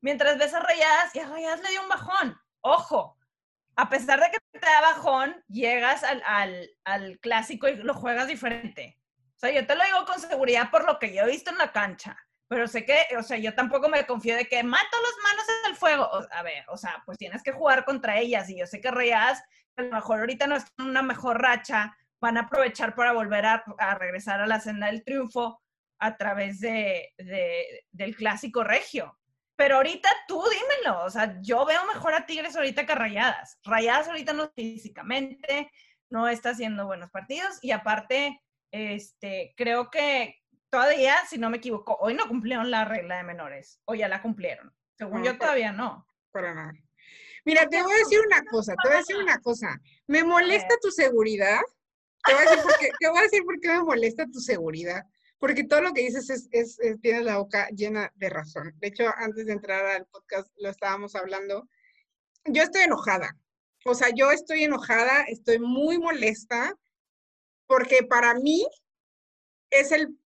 Mientras ves a Rayadas, y a Rayadas le dio un bajón. Ojo, a pesar de que te da bajón, llegas al, al, al, clásico y lo juegas diferente. O sea, yo te lo digo con seguridad por lo que yo he visto en la cancha. Pero sé que, o sea, yo tampoco me confío de que mato las manos en el fuego. a ver, o sea, pues tienes que jugar contra ellas. Y yo sé que Rayadas, a lo mejor ahorita no está en una mejor racha, van a aprovechar para volver a, regresar a la senda del triunfo a través de, del clásico regio. Pero ahorita tú dímelo, o sea, yo veo mejor a Tigres ahorita que Rayadas. Rayadas ahorita no físicamente, no está haciendo buenos partidos y aparte, este, creo que todavía, si no me equivoco, hoy no cumplieron la regla de menores, o ya la cumplieron. Según yo todavía no. Para nada. Mira, te voy a decir una cosa, te voy a decir una cosa. Me molesta tu seguridad te voy, a decir por qué, me molesta tu seguridad. Porque todo lo que dices es, es, tienes la boca llena de razón. De hecho, antes de entrar al podcast lo estábamos hablando. Yo estoy enojada. O sea, yo estoy enojada, estoy muy molesta, porque para mí es el,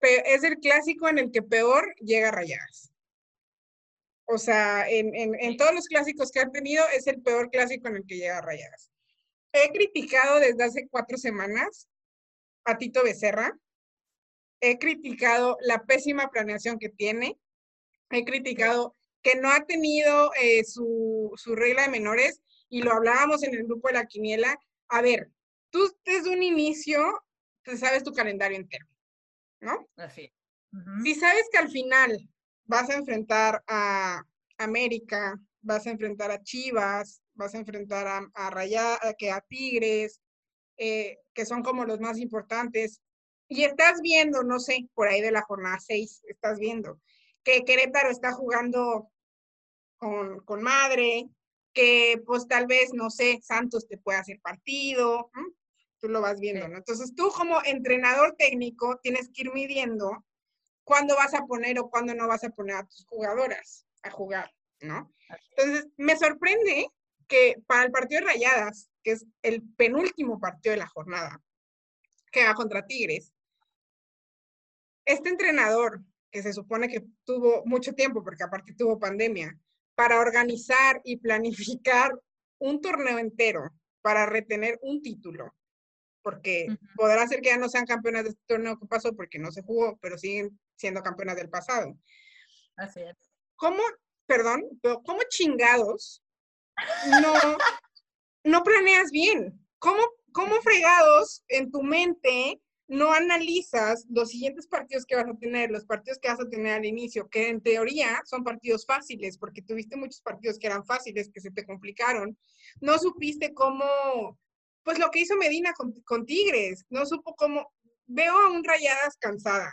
es el clásico en el que peor llega Rayadas. O sea, en, en, en, todos los clásicos que han tenido, es el peor clásico en el que llega Rayadas he criticado desde hace cuatro semanas a Tito Becerra. He criticado la pésima planeación que tiene. He criticado que no ha tenido eh, su, regla de menores y lo hablábamos en el grupo de la quiniela. A ver, tú desde un inicio te sabes tu calendario entero, ¿no? Así. Si sabes que al final vas a enfrentar a América, vas a enfrentar a Chivas, vas a enfrentar a, a que a Tigres, eh, que son como los más importantes. Y estás viendo, no sé, por ahí de la jornada 6, estás viendo que Querétaro está jugando con, con madre, que pues tal vez, no sé, Santos te puede hacer partido, tú lo vas viendo, ¿no? Entonces tú como entrenador técnico tienes que ir midiendo cuándo vas a poner o cuándo no vas a poner a tus jugadoras a jugar, ¿no? Entonces me sorprende que para el partido de Rayadas, que es el penúltimo partido de la jornada, que va contra Tigres, este entrenador, que se supone que tuvo mucho tiempo, porque aparte tuvo pandemia, para organizar y planificar un torneo entero para retener un título, porque podrá ser que ya no sean campeonas de este torneo que pasó porque no se jugó, pero siguen siendo campeonas del pasado. Así es. ¿Cómo, perdón, cómo chingados no, no planeas bien. ¿Cómo, ¿Cómo fregados en tu mente no analizas los siguientes partidos que vas a tener, los partidos que vas a tener al inicio, que en teoría son partidos fáciles, porque tuviste muchos partidos que eran fáciles, que se te complicaron. No supiste cómo, pues lo que hizo Medina con, Tigres, no supo cómo, veo a un Rayadas cansada.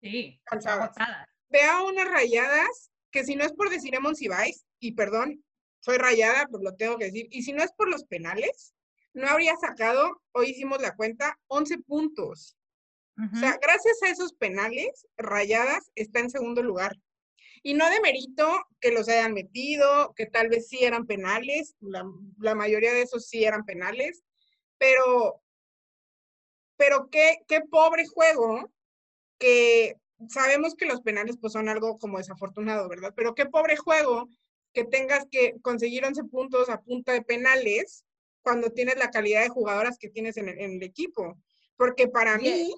Sí, cansada. Veo a unas Rayadas que si no es por decir Monsiváis, y perdón, soy rayada, pues lo tengo que decir, y si no es por los penales, no habría sacado, hoy hicimos la cuenta, 11 puntos. O sea, gracias a esos penales, Rayadas está en segundo lugar. Y no de mérito que los hayan metido, que tal vez sí eran penales, la, la mayoría de esos sí eran penales, pero, pero qué, qué pobre juego que sabemos que los penales pues son algo como desafortunado, ¿verdad? Pero qué pobre juego que tengas que conseguir 11 puntos a punta de penales cuando tienes la calidad de jugadoras que tienes en el, equipo. Porque para mí,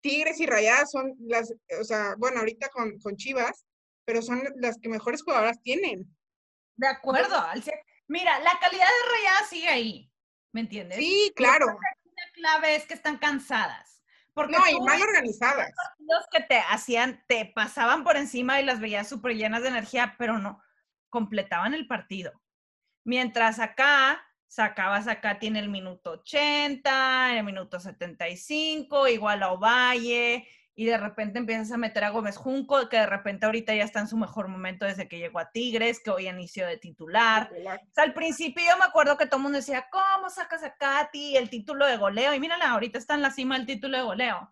Tigres y Rayadas son las, o sea, bueno, ahorita con, con Chivas, pero son las que mejores jugadoras tienen. De acuerdo. Mira, la calidad de Rayadas sigue ahí, ¿me entiendes? Sí, claro. La clave es que están cansadas. Porque no, y mal organizadas. Los que te hacían, te pasaban por encima y las veías súper llenas de energía, pero no, completaban el partido. Mientras acá sacabas acá tiene el minuto 80, el minuto 75, igual a Ovalle, y de repente empiezas a meter a Gómez Junco, que de repente ahorita ya está en su mejor momento desde que llegó a Tigres, que hoy inició de titular. O sea, al principio yo me acuerdo que todo el mundo decía, ¿cómo sacas a Katy el título de goleo? Y mírala, ahorita está en la cima del título de goleo.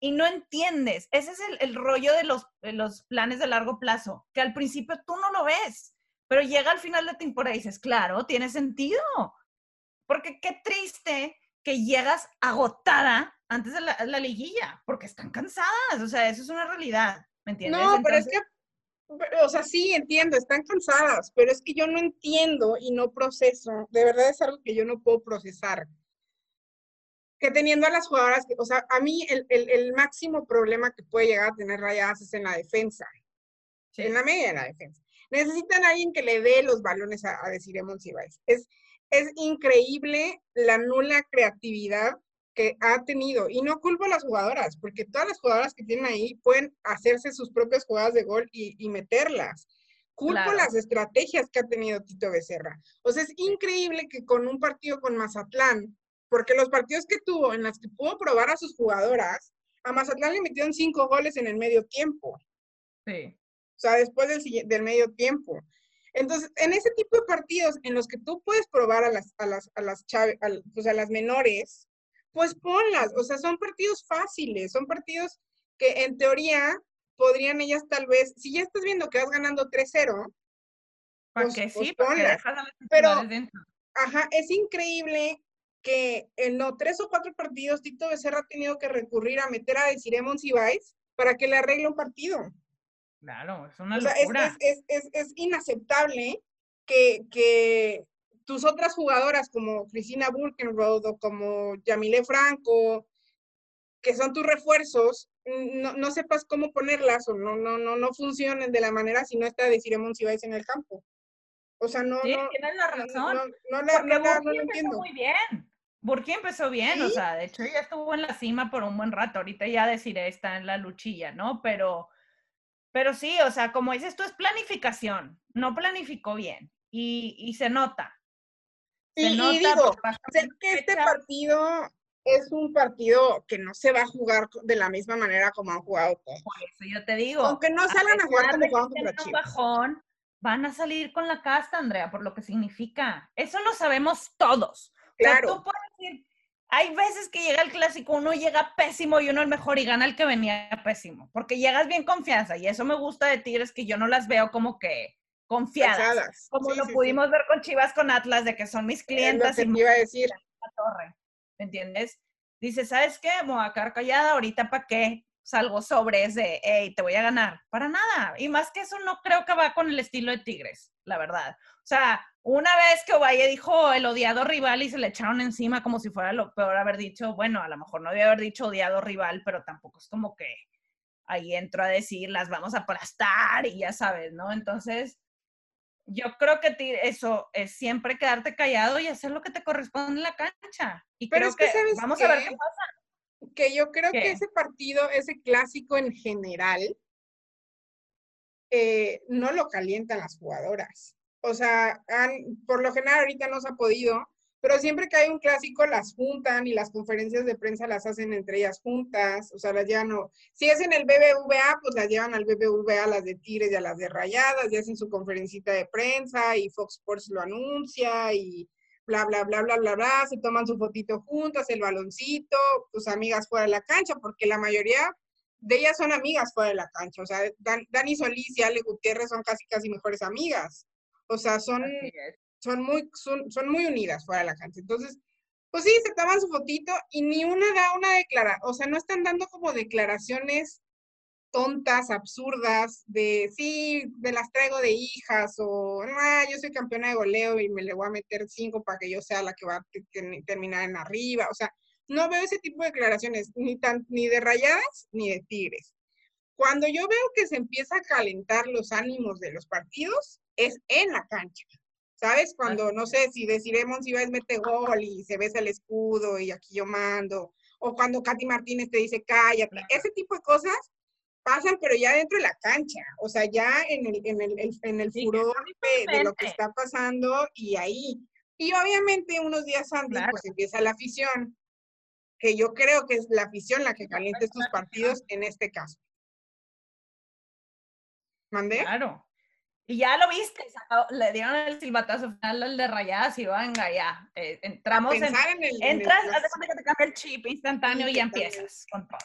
Y no entiendes, ese es el, rollo de los, de los planes de largo plazo, que al principio tú no lo ves pero llega al final de temporada y dices, claro, tiene sentido. Porque qué triste que llegas agotada antes de la, liguilla, porque están cansadas. O sea, eso es una realidad. ¿Me entiendes? No, pero es que, o sea, sí, entiendo, están cansadas, pero es que yo no entiendo y no proceso. De verdad es algo que yo no puedo procesar. Que teniendo a las jugadoras, o sea, a mí el, el, máximo problema que puede llegar a tener Rayadas es en la defensa. En la media de la defensa necesitan a alguien que le dé los balones a, a Desiree Es, es increíble la nula creatividad que ha tenido. Y no culpo a las jugadoras, porque todas las jugadoras que tienen ahí pueden hacerse sus propias jugadas de gol y, meterlas. Culpo las estrategias que ha tenido Tito Becerra. O sea, es increíble que con un partido con Mazatlán, porque los partidos que tuvo en los que pudo probar a sus jugadoras, a Mazatlán le metieron cinco goles en el medio tiempo. Sí. O sea, después del, del medio tiempo. Entonces, en ese tipo de partidos en los que tú puedes probar a las, a las, a las, pues a las menores, pues ponlas. O sea, son partidos fáciles, son partidos que en teoría podrían ellas tal vez, si ya estás viendo que vas ganando 3-0, pues, sí, pues ponlas. Pero, ajá, es increíble que en los tres o cuatro partidos Tito Becerra ha tenido que recurrir a meter a Desiree Sibáis para que le arregle un partido. Claro, es una locura. es, inaceptable que, tus otras jugadoras como Cristina Bulkenroad o como Yamile Franco, que son tus refuerzos, no, sepas cómo ponerlas o no, no, no, no funcionen de la manera si no está Desiree vais en el campo. O sea, no. Sí, tienes la razón. No, no, lo entiendo. Muy bien. Burki empezó bien, o sea, de hecho ya estuvo en la cima por un buen rato. Ahorita ya deciré está en la luchilla, ¿no? Pero pero sí, o sea, como dices tú, es planificación. No planificó bien y, se nota. Se y, nota digo, que este partido es un partido que no se va a jugar de la misma manera como han jugado todos. Por eso yo te digo. Aunque no salgan a, jugar como jugaban contra Chivas. Bajón, van a salir con la casta, Andrea, por lo que significa. Eso lo sabemos todos. Claro. tú puedes decir, hay veces que llega el clásico, uno llega pésimo y uno el mejor y gana el que venía pésimo, porque llegas bien confianza y eso me gusta de Tigres que yo no las veo como que confiadas, como lo pudimos ver con Chivas con Atlas de que son mis clientes y me iba a decir la torre, ¿me entiendes? Dice, ¿sabes qué? Me voy a quedar callada ahorita para qué salgo sobre ese, hey, te voy a ganar. Para nada. Y más que eso, no creo que va con el estilo de Tigres, la verdad. O sea, una vez que Ovalle dijo el odiado rival y se le echaron encima como si fuera lo peor haber dicho, bueno, a lo mejor no debía haber dicho odiado rival, pero tampoco es como que ahí entro a decir las vamos a aplastar y ya sabes, ¿no? Entonces, yo creo que eso es siempre quedarte callado y hacer lo que te corresponde en la cancha. Y creo que, vamos a ver qué pasa Que yo creo que ese partido, ese clásico en general, eh, no lo calientan las jugadoras. O sea, por lo general ahorita no se ha podido, pero siempre que hay un clásico las juntan y las conferencias de prensa las hacen entre ellas juntas, o sea, las llevan, si es en el BBVA, pues las llevan al BBVA las de Tigres y a las de Rayadas, y hacen su conferencita de prensa y Fox Sports lo anuncia y bla, bla, bla, bla, bla, bla, se toman su fotito juntas, el baloncito, tus amigas fuera de la cancha, porque la mayoría de ellas son amigas fuera de la cancha, o sea, Dani Solís y Ale Gutiérrez son casi, casi mejores amigas, o sea, son son muy, son, muy unidas fuera de la cancha. Entonces, pues sí, se toman su fotito y ni una da una declaración, o sea, no están dando como declaraciones tontas, absurdas, de sí, me las traigo de hijas, o ah, yo soy campeona de goleo y me le voy a meter cinco para que yo sea la que va a terminar en arriba. O sea, no veo ese tipo de declaraciones, ni, tan, ni de rayadas ni de tigres. Cuando yo veo que se empieza a calentar los ánimos de los partidos, es en la cancha. ¿Sabes? Cuando, no sé, si deciremos si ves mete gol y se besa el escudo y aquí yo mando, o cuando Katy Martínez te dice cállate, ese tipo de cosas pasan, pero ya dentro de la cancha, o sea, ya en el, en el, en el furor de, lo que está pasando y ahí. Y obviamente unos días antes, pues empieza la afición, que yo creo que es la afición la que calienta estos partidos en este caso. ¿Mandé? Claro. Y ya lo viste, le dieron el silbatazo final al de rayadas y venga, ya. Eh, entramos en, entras, haz de cuenta que te cambia el chip instantáneo y ya empiezas con todo.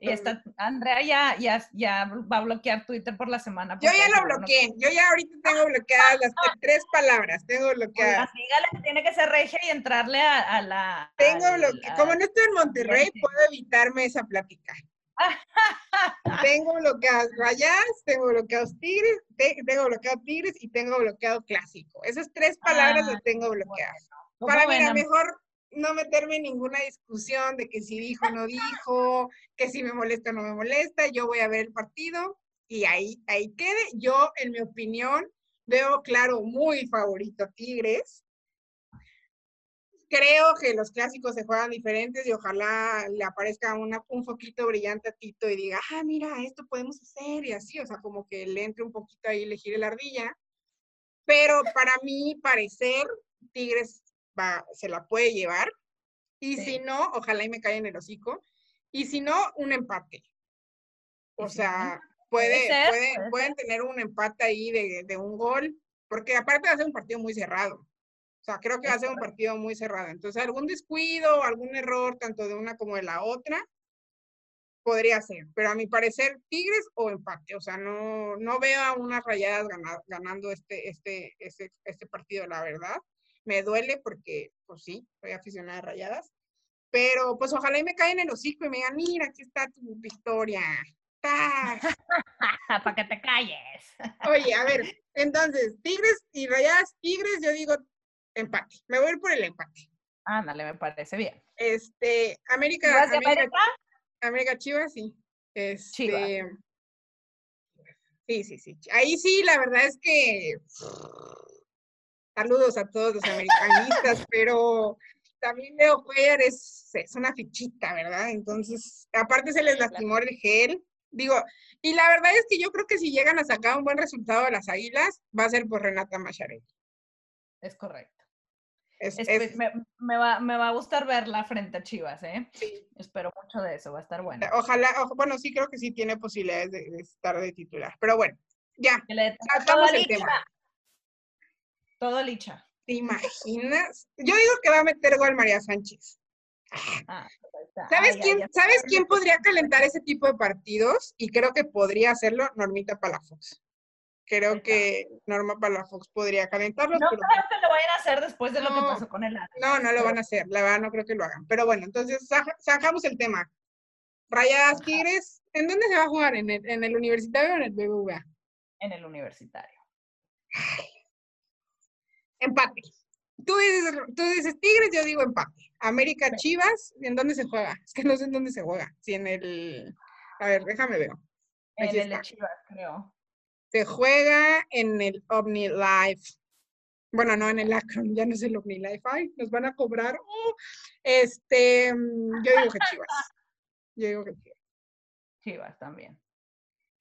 Y está, Andrea ya, ya, ya va a bloquear Twitter por la semana. Yo ya lo bloqueé, yo ya ahorita tengo bloqueadas las tres palabras, tengo bloqueadas. dígale que tiene que ser regia y entrarle a, la... Tengo bloqueado, como no estoy en Monterrey, puedo evitarme esa plática tengo bloqueados rayas, tengo bloqueados tigres, tengo bloqueado tigres y tengo bloqueado clásico. Esas tres palabras las ah, tengo bloqueadas. Para mí, a mejor no meterme en ninguna discusión de que si dijo o no dijo, que si me molesta o no me molesta, yo voy a ver el partido y ahí, ahí quede. Yo, en mi opinión, veo claro muy favorito a Tigres creo que los clásicos se juegan diferentes y ojalá le aparezca una, un foquito brillante a Tito y diga, ah, mira, esto podemos hacer y así, o sea, como que le entre un poquito ahí, le gire la ardilla. Pero para mí, parecer, Tigres va, se la puede llevar. Y si no, ojalá y me caiga en el hocico. Y si no, un empate. O sea, puede, puede, pueden tener un empate ahí de, de un gol, porque aparte va a ser un partido muy cerrado. O sea, creo que va a ser un partido muy cerrado. Entonces, algún descuido, algún error, tanto de una como de la otra, podría ser. Pero a mi parecer, Tigres o empate. O sea, no, no veo a unas rayadas ganando este, este, este, este partido, la verdad. Me duele porque, pues sí, soy aficionada a rayadas. Pero pues ojalá y me caigan en el hocico y me digan, mira, aquí está tu victoria. Para que te calles. Oye, a ver, entonces, Tigres y Rayadas, Tigres, yo digo empate. Me voy a ir por el empate. Ándale, me parece bien. Este, América. América, América? Chivas, sí. Este, Sí, sí, sí. Ahí sí, la verdad es que. Saludos a todos los americanistas, pero también Leo Cuellar es, es una fichita, ¿verdad? Entonces, aparte se les lastimó el gel. Digo, y la verdad es que yo creo que si llegan a sacar un buen resultado de las Águilas, va a ser por Renata Macharelli. Es correcto me, va, me, va, a gustar verla frente a Chivas, ¿eh? Sí. Espero mucho de eso, va a estar bueno. Ojalá, bueno, sí creo que sí tiene posibilidades de, estar de titular, pero bueno, ya. todo el licha. tema. Todo licha. ¿Te imaginas? Yo digo que va a meter gol María Sánchez. Ah, ¿Sabes, quién, ¿Sabes quién podría calentar ese tipo de partidos? Y creo que podría hacerlo Normita Palafox creo que Norma Palafox podría calentarlos. No creo que lo vayan a hacer después de lo que pasó con el No, no lo van a hacer, la verdad no creo que lo hagan. Pero bueno, entonces sacamos el tema. Rayadas Tigres, ¿en dónde se va a jugar? ¿En el, en el universitario o en el BBVA? En el universitario. Empate. Tú dices, tú dices Tigres, yo digo empate. América Chivas, ¿en dónde se juega? Es que no sé en dónde se juega. Si en el. A ver, déjame ver. en el de Chivas, creo. Se juega en el Omni Live. Bueno, no en el Akron, ya no es el Omni Live. Ay, nos van a cobrar. Uh, este, yo digo que Chivas. Yo digo que Chivas. Chivas también.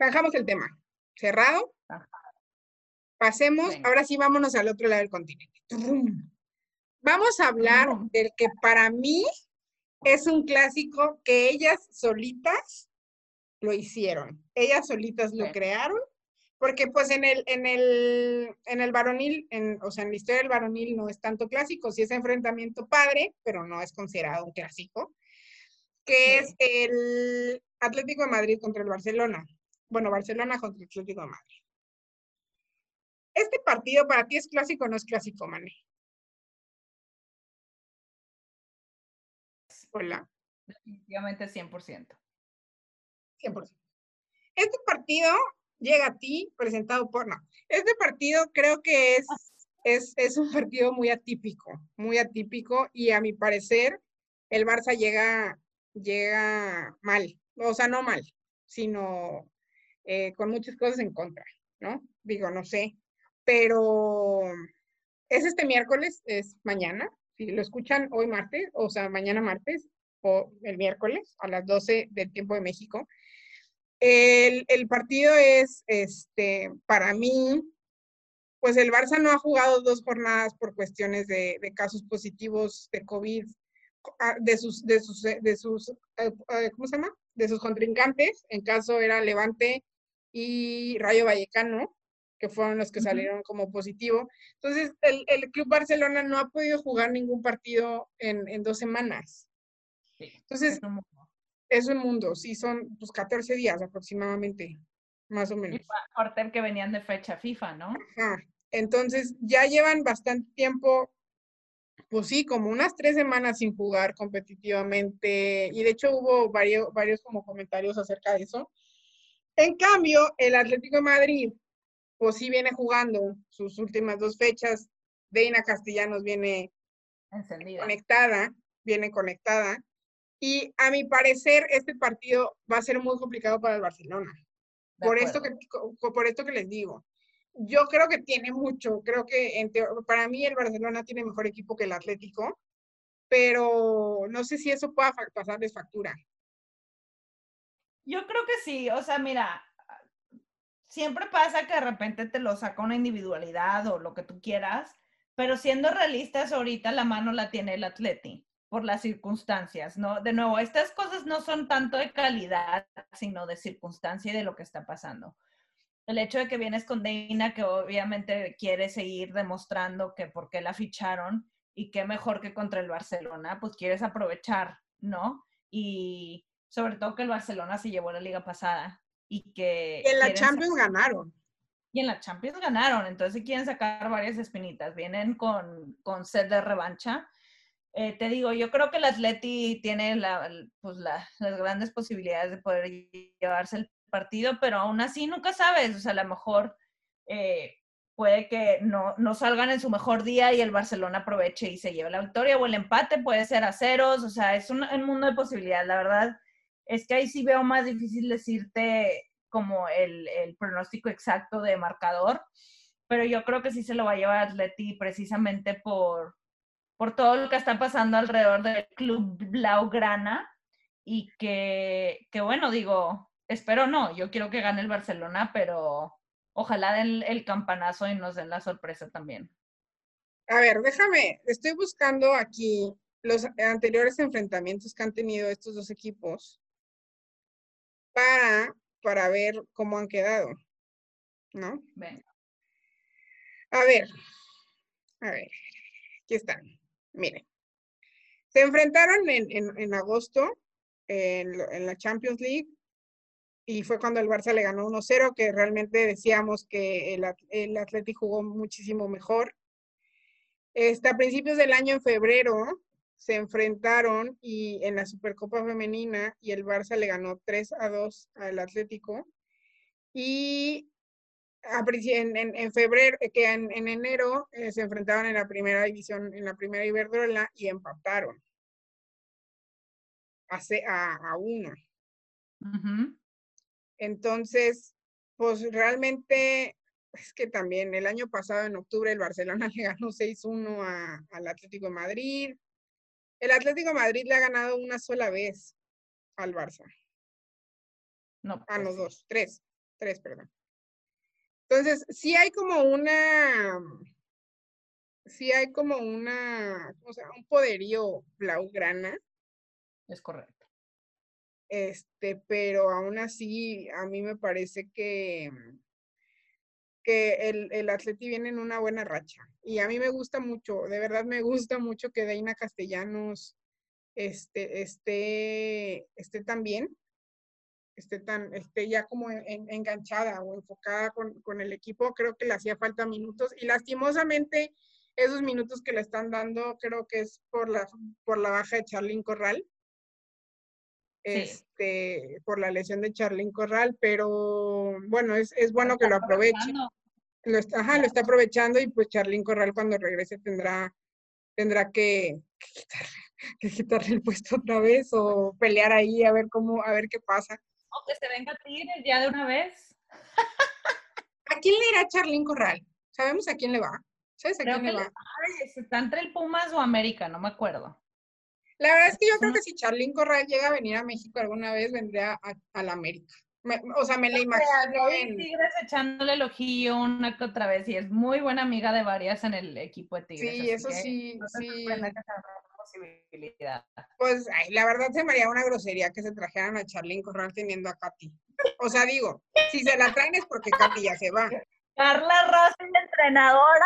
Zanjamos el tema. Cerrado. Pasemos, ahora sí vámonos al otro lado del continente. Vamos a hablar del que para mí es un clásico que ellas solitas lo hicieron. Ellas solitas lo crearon, porque pues en el, en el, en el varonil, en, o sea, en la historia del varonil no es tanto clásico, sí es enfrentamiento padre, pero no es considerado un clásico, que es el Atlético de Madrid contra el Barcelona. Bueno, Barcelona contra el Atlético de Madrid. ¿Este partido para ti es clásico o no es clásico, Mane? Hola. Definitivamente 100%. 100%. Este partido llega a ti presentado por, no, este partido creo que es, es, es un partido muy atípico, muy atípico y a mi parecer el Barça llega, llega mal, o sea, no mal, sino eh, con muchas cosas en contra, ¿no? Digo, no sé, pero es este miércoles, es mañana, si lo escuchan hoy martes, o sea, mañana martes o el miércoles a las 12 del tiempo de México. El, partido es, este, para mí, pues el Barça no ha jugado dos jornadas por cuestiones de, casos positivos de COVID ah, de sus, de sus, de sus, eh, eh, ¿cómo se llama? De sus contrincantes, en caso era Levante y Rayo Vallecano que fueron los que salieron como positivo. Entonces, el, el, Club Barcelona no ha podido jugar ningún partido en, en dos semanas. Entonces, es un, mundo, sí, son pues 14 días aproximadamente, más o menos. Aparte que venían de fecha FIFA, ¿no? Ajá. Entonces, ya llevan bastante tiempo, pues sí, como unas tres semanas sin jugar competitivamente, y de hecho hubo varios, varios como comentarios acerca de eso. En cambio, el Atlético de Madrid pues sí viene jugando sus últimas dos fechas. Deina Castellanos viene conectada, viene conectada. Y a mi parecer, este partido va a ser muy complicado para el Barcelona. por esto, que, por esto que les digo. Yo creo que tiene mucho. Creo que para mí el Barcelona tiene mejor equipo que el Atlético, pero no sé si eso pueda pasarles factura. Yo creo que sí. O sea, mira, siempre pasa que de repente te lo saca una individualidad o lo que tú quieras, pero siendo realistas ahorita la mano la tiene el atleti por las circunstancias, ¿no? De nuevo, estas cosas no son tanto de calidad, sino de circunstancia y de lo que está pasando. El hecho de que vienes con Deina, que obviamente quiere seguir demostrando que por qué la ficharon y qué mejor que contra el Barcelona, pues quieres aprovechar, ¿no? Y sobre todo que el Barcelona se llevó la liga pasada y que... en la Champions ganaron. Y en la Champions ganaron, entonces quieren sacar varias espinitas, vienen con, con sed de revancha. Eh, te digo, yo creo que el Atleti tiene pues las grandes posibilidades de poder llevarse el partido, pero aún así nunca sabes, o sea, a lo mejor eh, puede que no, no, salgan en su mejor día y el Barcelona aproveche y se lleve la victoria, o el empate puede ser a ceros, o sea, es un, un mundo de posibilidades, la verdad es que ahí sí veo más difícil decirte como el, pronóstico exacto de marcador, pero yo creo que sí se lo va a llevar Atleti precisamente por, por todo lo que está pasando alrededor del club Blaugrana y que, que, bueno, digo, espero no, yo quiero que gane el Barcelona, pero ojalá den el campanazo y nos den la sorpresa también. A ver, déjame, estoy buscando aquí los anteriores enfrentamientos que han tenido estos dos equipos para, para ver cómo han quedado, ¿no? A ver, a ver, aquí están. Miren, se enfrentaron en, agosto en, la Champions League y fue cuando el Barça le ganó 1-0, que realmente decíamos que el, el jugó muchísimo mejor. Este, a principios del año, en febrero, se enfrentaron y en la Supercopa Femenina y el Barça le ganó 3 a 2 al Atlético. Y en, en, febrero, eh, que en, enero eh, se enfrentaron en la primera división, en la primera Iberdrola y empataron a, a, a uno. Entonces, pues realmente es que también el año pasado, en octubre, el Barcelona le ganó 6-1 al Atlético de Madrid. El Atlético Madrid le ha ganado una sola vez al Barça. No. Ah, no, pues, dos, tres, tres, perdón. Entonces, sí hay como una, sí hay como una, o sea, un poderío blaugrana, Es correcto. este, pero aún así a mí me parece que, que el, el Atleti viene en una buena racha. Y a mí me gusta mucho, de verdad me gusta mucho que Deina Castellanos este, esté, esté tan bien, esté tan, esté ya como en- en- enganchada o enfocada con, con el equipo. Creo que le hacía falta minutos y lastimosamente esos minutos que le están dando creo que es por la, por la baja de Charlín Corral. Sí. Este, por la lesión de Charlín Corral, pero bueno, es, es bueno que lo aproveche lo está, ajá, lo está aprovechando y pues Charlín Corral cuando regrese tendrá, tendrá que, que quitarle, que quitarle el puesto otra vez o pelear ahí a ver cómo, a ver qué pasa. O que se venga Tigres ya de una vez. ¿A quién le irá Charlín Corral? ¿Sabemos a quién le va? ¿Sabes a Creo quién que le le- va? Ay, está entre el Pumas o América, no me acuerdo. La verdad es que yo creo que si Charlín Corral llega a venir a México alguna vez, vendría a, a la América. Me- o sea, me la imagino en... Tigres echándole el ojillo una que otra vez y es muy buena amiga de varias en el equipo de Tigres. Sí, eso que sí, no sí. que posibilidad. Pues ay, la verdad se me haría una grosería que se trajeran a Charlín Corral teniendo a Katy. O sea, digo, si se la traen es porque Katy ya se va. Carla Rossi, la entrenadora.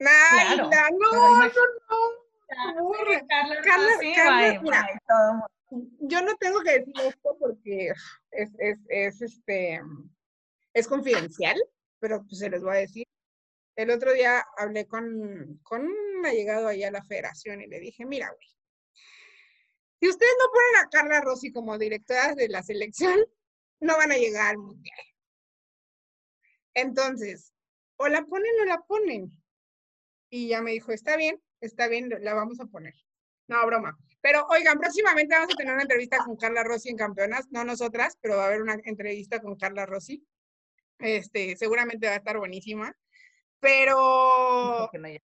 Ay, Claro, la- no, no, no. burra. Carla, Carla- Rossi, Carla, bye, mira. bye, todo. Yo no tengo que decir esto porque es, es, es, este, es confidencial, pero pues se les voy a decir. El otro día hablé con, con un allegado ahí a la federación y le dije, mira, güey, si ustedes no ponen a Carla Rossi como directora de la selección, no van a llegar al mundial. Entonces, o la ponen o la ponen. Y ya me dijo, está bien, está bien, la vamos a poner. No, broma. Pero oigan, próximamente vamos a tener una entrevista con Carla Rossi en Campeonas, no nosotras, pero va a haber una entrevista con Carla Rossi. Este, seguramente va a estar buenísima. Pero, no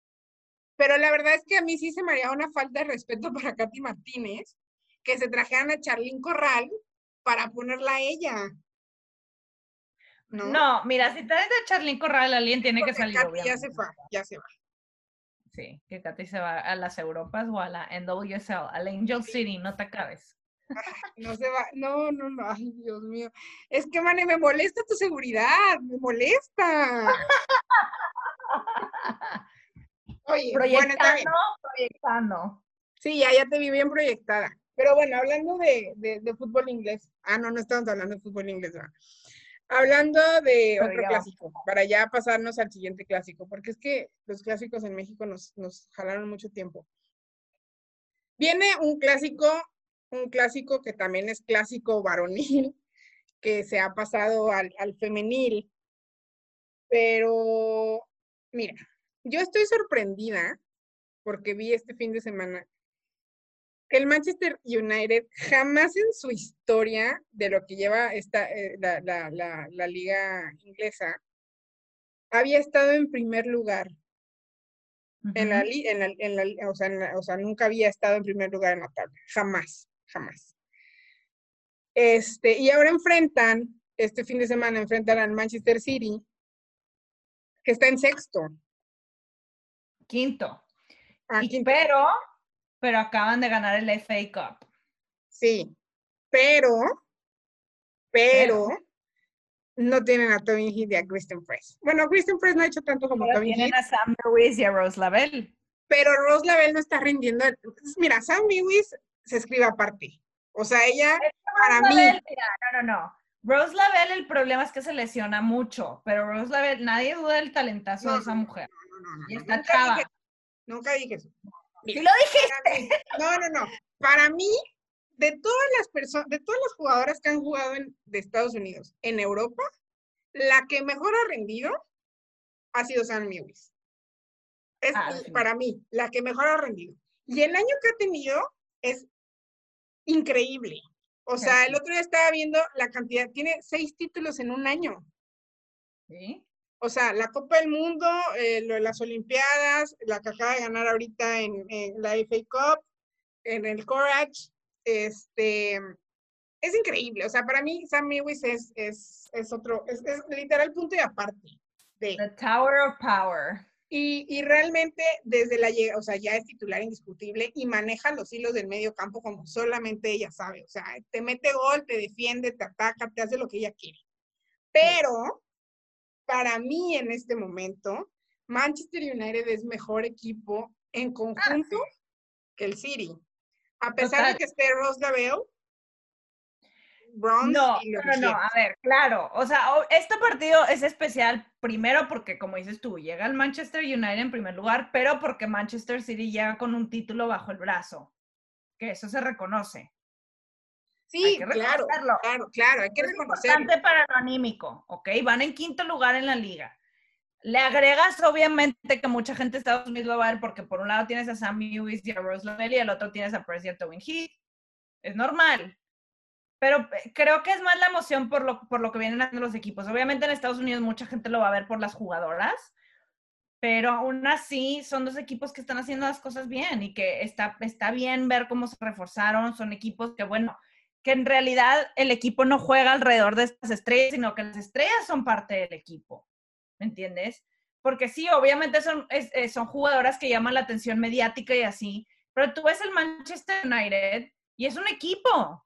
pero la verdad es que a mí sí se me haría una falta de respeto para Katy Martínez, que se trajeran a Charlín Corral para ponerla a ella. ¿No? No, mira, si traes a Charlene Corral, alguien tiene que salir. Katy ya se va, ya se va. Sí, que Katy se va a las Europas o a la NWSL, al Angel City, no te acabes. No se va, no, no, no, ay, Dios mío. Es que, Mane, me molesta tu seguridad, me molesta. Oye, bueno, Proyectando, bien. proyectando. Sí, ya, ya te vi bien proyectada. Pero bueno, hablando de, de, de fútbol inglés. Ah, no, no estamos hablando de fútbol inglés. ¿verdad? Hablando de Pero otro clásico, para ya pasarnos al siguiente clásico, porque es que los clásicos en México nos, nos jalaron mucho tiempo. Viene un clásico, un clásico que también es clásico varonil, que se ha pasado al, al femenil. Pero, mira, yo estoy sorprendida porque vi este fin de semana que el Manchester United jamás en su historia de lo que lleva esta, eh, la, la- la- la liga inglesa había estado en primer lugar. En la, en la- en la- o, sea, en la- o sea, nunca había estado en primer lugar en la tabla. Jamás, jamás. Este, y ahora enfrentan, este fin de semana enfrentan al Manchester City, que está en sexto. Quinto. Ah, Y- quinto. pero, pero acaban de ganar el FA Cup. Sí, pero, pero, no tienen a Tommy Heath y a Kristen Press. Bueno, Kristen Press no ha hecho tanto como Ahora Tommy tienen Heath, a Sam Lewis y a Rose Lavelle. pero Rose Lavelle no está rindiendo. Mira, Sam Lewis se escribe aparte. O sea, ella, para mí, mira, no, no, no. Rose Lavelle, el problema es que se lesiona mucho, pero Rose Lavelle, nadie duda del talentazo No, de esa mujer. no, no, no, Y está nunca chava. dije, nunca dije eso. Sí lo mí- no, no, no. Para mí, de todas las personas, de todas las jugadoras que han jugado en, de Estados Unidos en Europa, la que mejor ha rendido ha sido Sam Lewis. Es Ah, para mí la que mejor ha rendido. Y el año que ha tenido es increíble. O sea, el otro día estaba viendo la cantidad, tiene seis títulos en un año. Sí. O sea, la Copa del Mundo, eh, lo de las Olimpiadas, la que acaba de ganar ahorita en, en la FA Cup, en el Courage, este, es increíble. O sea, para mí Sam Lewis es, es, es otro, es, es, literal punto y aparte. De, The Tower of Power. Y, y, realmente desde la llegada, o sea, ya es titular indiscutible y maneja los hilos del medio campo como solamente ella sabe. O sea, te mete gol, te defiende, te ataca, te hace lo que ella quiere. Pero para mí en este momento, Manchester United es mejor equipo en conjunto ah, que el City. A pesar de que esté Ross Lavelle, no, no, no, a ver, claro, o sea, este partido es especial primero porque, como dices tú, llega el Manchester United en primer lugar, pero porque Manchester City llega con un título bajo el brazo, que eso se reconoce. Sí, claro, claro, claro, hay que es reconocerlo. importante para lo anímico, ¿ok? Van en quinto lugar en la liga. Le agregas, obviamente, que mucha gente de Estados Unidos lo va a ver porque por un lado tienes a Sammy Lewis y a Rose Lavelle y al otro tienes a Percy Tobin Heath. Es normal. Pero eh, creo que es más la emoción por lo, por lo que vienen haciendo los equipos. Obviamente en Estados Unidos mucha gente lo va a ver por las jugadoras, pero aún así son dos equipos que están haciendo las cosas bien y que está, está bien ver cómo se reforzaron. Son equipos que, bueno, que en realidad el equipo no juega alrededor de estas estrellas, sino que las estrellas son parte del equipo. ¿Me entiendes? Porque sí, obviamente son, eh, son jugadoras que llaman la atención mediática y así, pero tú ves el Manchester United y es un equipo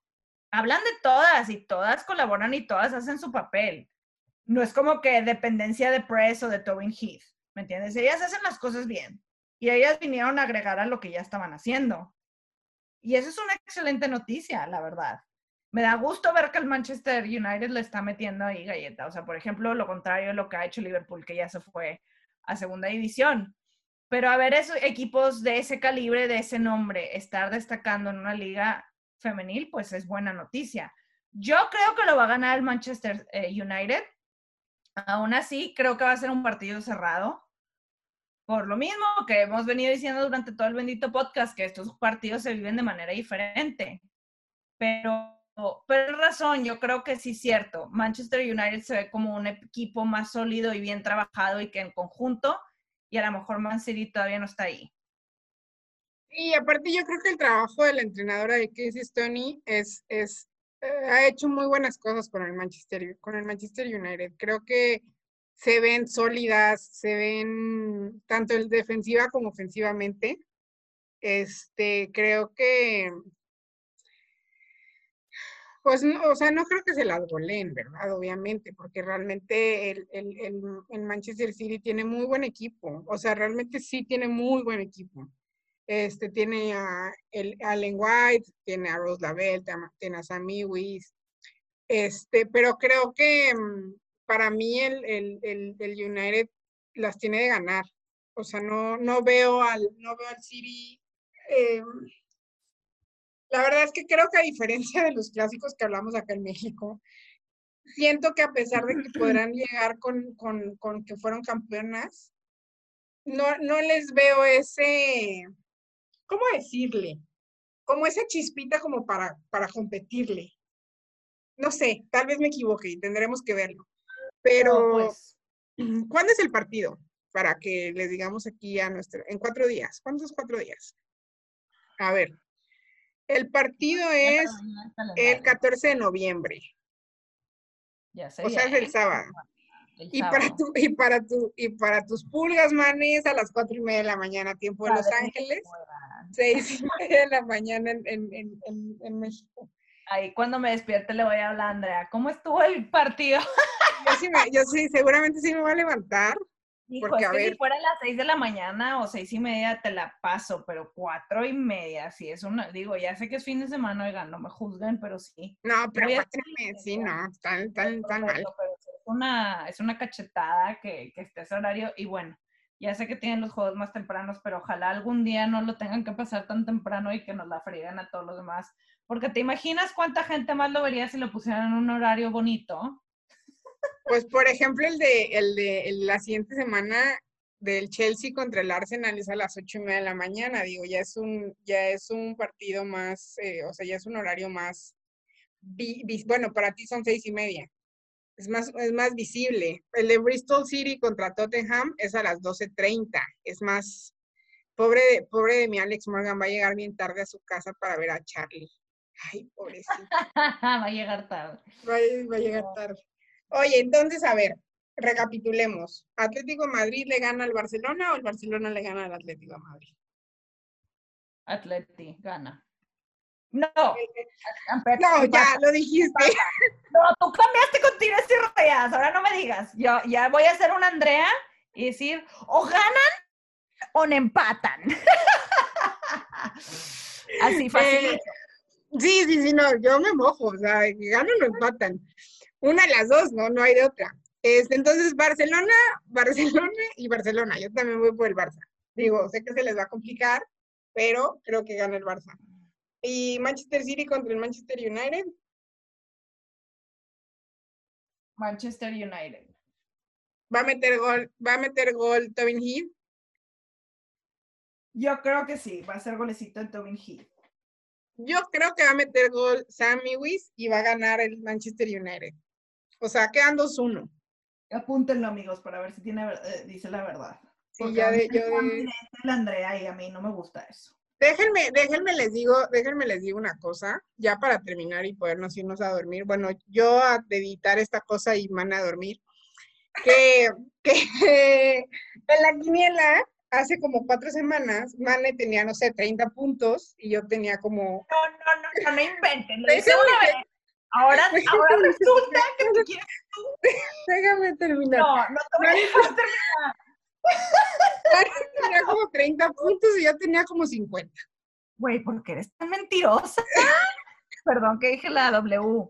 hablan de todas y todas colaboran y todas hacen su papel. No es como que dependencia de Press o de Tobin Heath, ¿me entiendes? Ellas hacen las cosas bien y ellas vinieron a agregar a lo que ya estaban haciendo. Y eso es una excelente noticia, la verdad. Me da gusto ver que el Manchester United le está metiendo ahí galleta. O sea, por ejemplo, lo contrario de lo que ha hecho Liverpool, que ya se fue a segunda división. Pero a ver esos equipos de ese calibre, de ese nombre, estar destacando en una liga femenil, pues es buena noticia. Yo creo que lo va a ganar el Manchester eh, United. Aún así, creo que va a ser un partido cerrado. Por lo mismo que hemos venido diciendo durante todo el bendito podcast, que estos partidos se viven de manera diferente. Pero, pero razón, yo creo que sí es cierto. Manchester United se ve como un equipo más sólido y bien trabajado y que en conjunto, y a lo mejor Man City todavía no está ahí. Y aparte yo creo que el trabajo de la entrenadora de Casey Stoney es, es eh, ha hecho muy buenas cosas con el Manchester, con el Manchester United. Creo que se ven sólidas, se ven tanto el defensiva como ofensivamente. Este, creo que, pues, no, o sea, no creo que se las goleen, ¿verdad? Obviamente, porque realmente el, el, el, el Manchester City tiene muy buen equipo. O sea, realmente sí tiene muy buen equipo. Este, tiene a, el, Allen White, tiene a Rose Lavelle, tiene a Sammy Weiss. Este, pero creo que mm, para mí el, el, el, United las tiene de ganar. O sea, no, no, veo, al, no veo al City. Eh, la verdad es que creo que a diferencia de los clásicos que hablamos acá en México, siento que a pesar de que podrán llegar con, con, con que fueron campeonas, no, no les veo ese, ¿cómo decirle? Como esa chispita como para, para competirle. No sé, tal vez me equivoque y tendremos que verlo. Pero, pues. ¿cuándo es el partido? Para que les digamos aquí a nuestro, en cuatro días. ¿Cuántos cuatro días? A ver, el partido es el 14 de noviembre. Ya o sea, es el sábado. Y para, tu, y, para tu, y para tus pulgas, manes, a las cuatro y media de la mañana, tiempo de Los Ángeles seis y media de la mañana en, en, en, en, México. Ahí cuando me despierte le voy a hablar, Andrea, ¿cómo estuvo el partido? Yo sí, me, yo sí seguramente sí me voy a levantar. porque, a ver, si fuera a las seis de la mañana o seis y media te la paso, pero cuatro y media, sí es una, digo, ya sé que es fin de semana, oigan, no me juzguen, pero sí. No, pero cuatro y media, sí, no, tan, tan, tan mal. Pero es una, es una cachetada que, que esté ese horario y bueno, ya sé que tienen los juegos más tempranos, pero ojalá algún día no lo tengan que pasar tan temprano y que nos la frieguen a todos los demás. Porque te imaginas cuánta gente más lo vería si lo pusieran en un horario bonito. Pues, por ejemplo, el de, el de la siguiente semana del Chelsea contra el Arsenal es a las ocho y media de la mañana. Digo, ya es un, ya es un partido más, eh, o sea, ya es un horario más, bueno, para ti son seis y media es más, es más visible. El de Bristol City contra Tottenham es a las 12.30. Es más, pobre de, pobre de mi Alex Morgan va a llegar bien tarde a su casa para ver a Charlie. Ay, pobrecito. va a llegar tarde. Va, va a llegar tarde. Oye, entonces, a ver, recapitulemos. ¿Atlético Madrid le gana al Barcelona o el Barcelona le gana al Atlético Madrid? Atleti, gana. No. No, ya lo dijiste. No, tú cambiaste con tiras y rayadas. Ahora no me digas. Yo ya voy a hacer una Andrea y decir, o ganan o me empatan. Así fácil. Eh, sí, sí, sí, no, yo me mojo, o sea, ganan o empatan. Una de las dos, no, no hay de otra. Este, entonces, Barcelona, Barcelona y Barcelona. Yo también voy por el Barça. Digo, sé que se les va a complicar, pero creo que gana el Barça. ¿Y Manchester City contra el Manchester United? Manchester United. ¿Va a meter gol, va a meter gol Tobin Heath? Yo creo que sí, va a ser golecito en Tobin Heath. Yo creo que va a meter gol Sammy Wiss y va a ganar el Manchester United. O sea, quedan 2-1. Apúntenlo, amigos, para ver si tiene, eh, dice la verdad. Sí, ya de, yo de... Andrea y a mí no me gusta eso. Déjenme, déjenme les digo, déjenme les digo una cosa, ya para terminar y podernos irnos a dormir. Bueno, yo a editar esta cosa y van a dormir. Que, que en la quiniela hace como cuatro semanas, Mane tenía, no sé, 30 puntos y yo tenía como... No, no, no, no, no inventen. Lo hice una vez. Ahora, ahora resulta que tú quieres tú. Déjame terminar. No, no te voy a terminar. Tenía como 30 puntos y yo tenía como 50. Güey, ¿por qué eres tan mentirosa? Perdón que dije la W.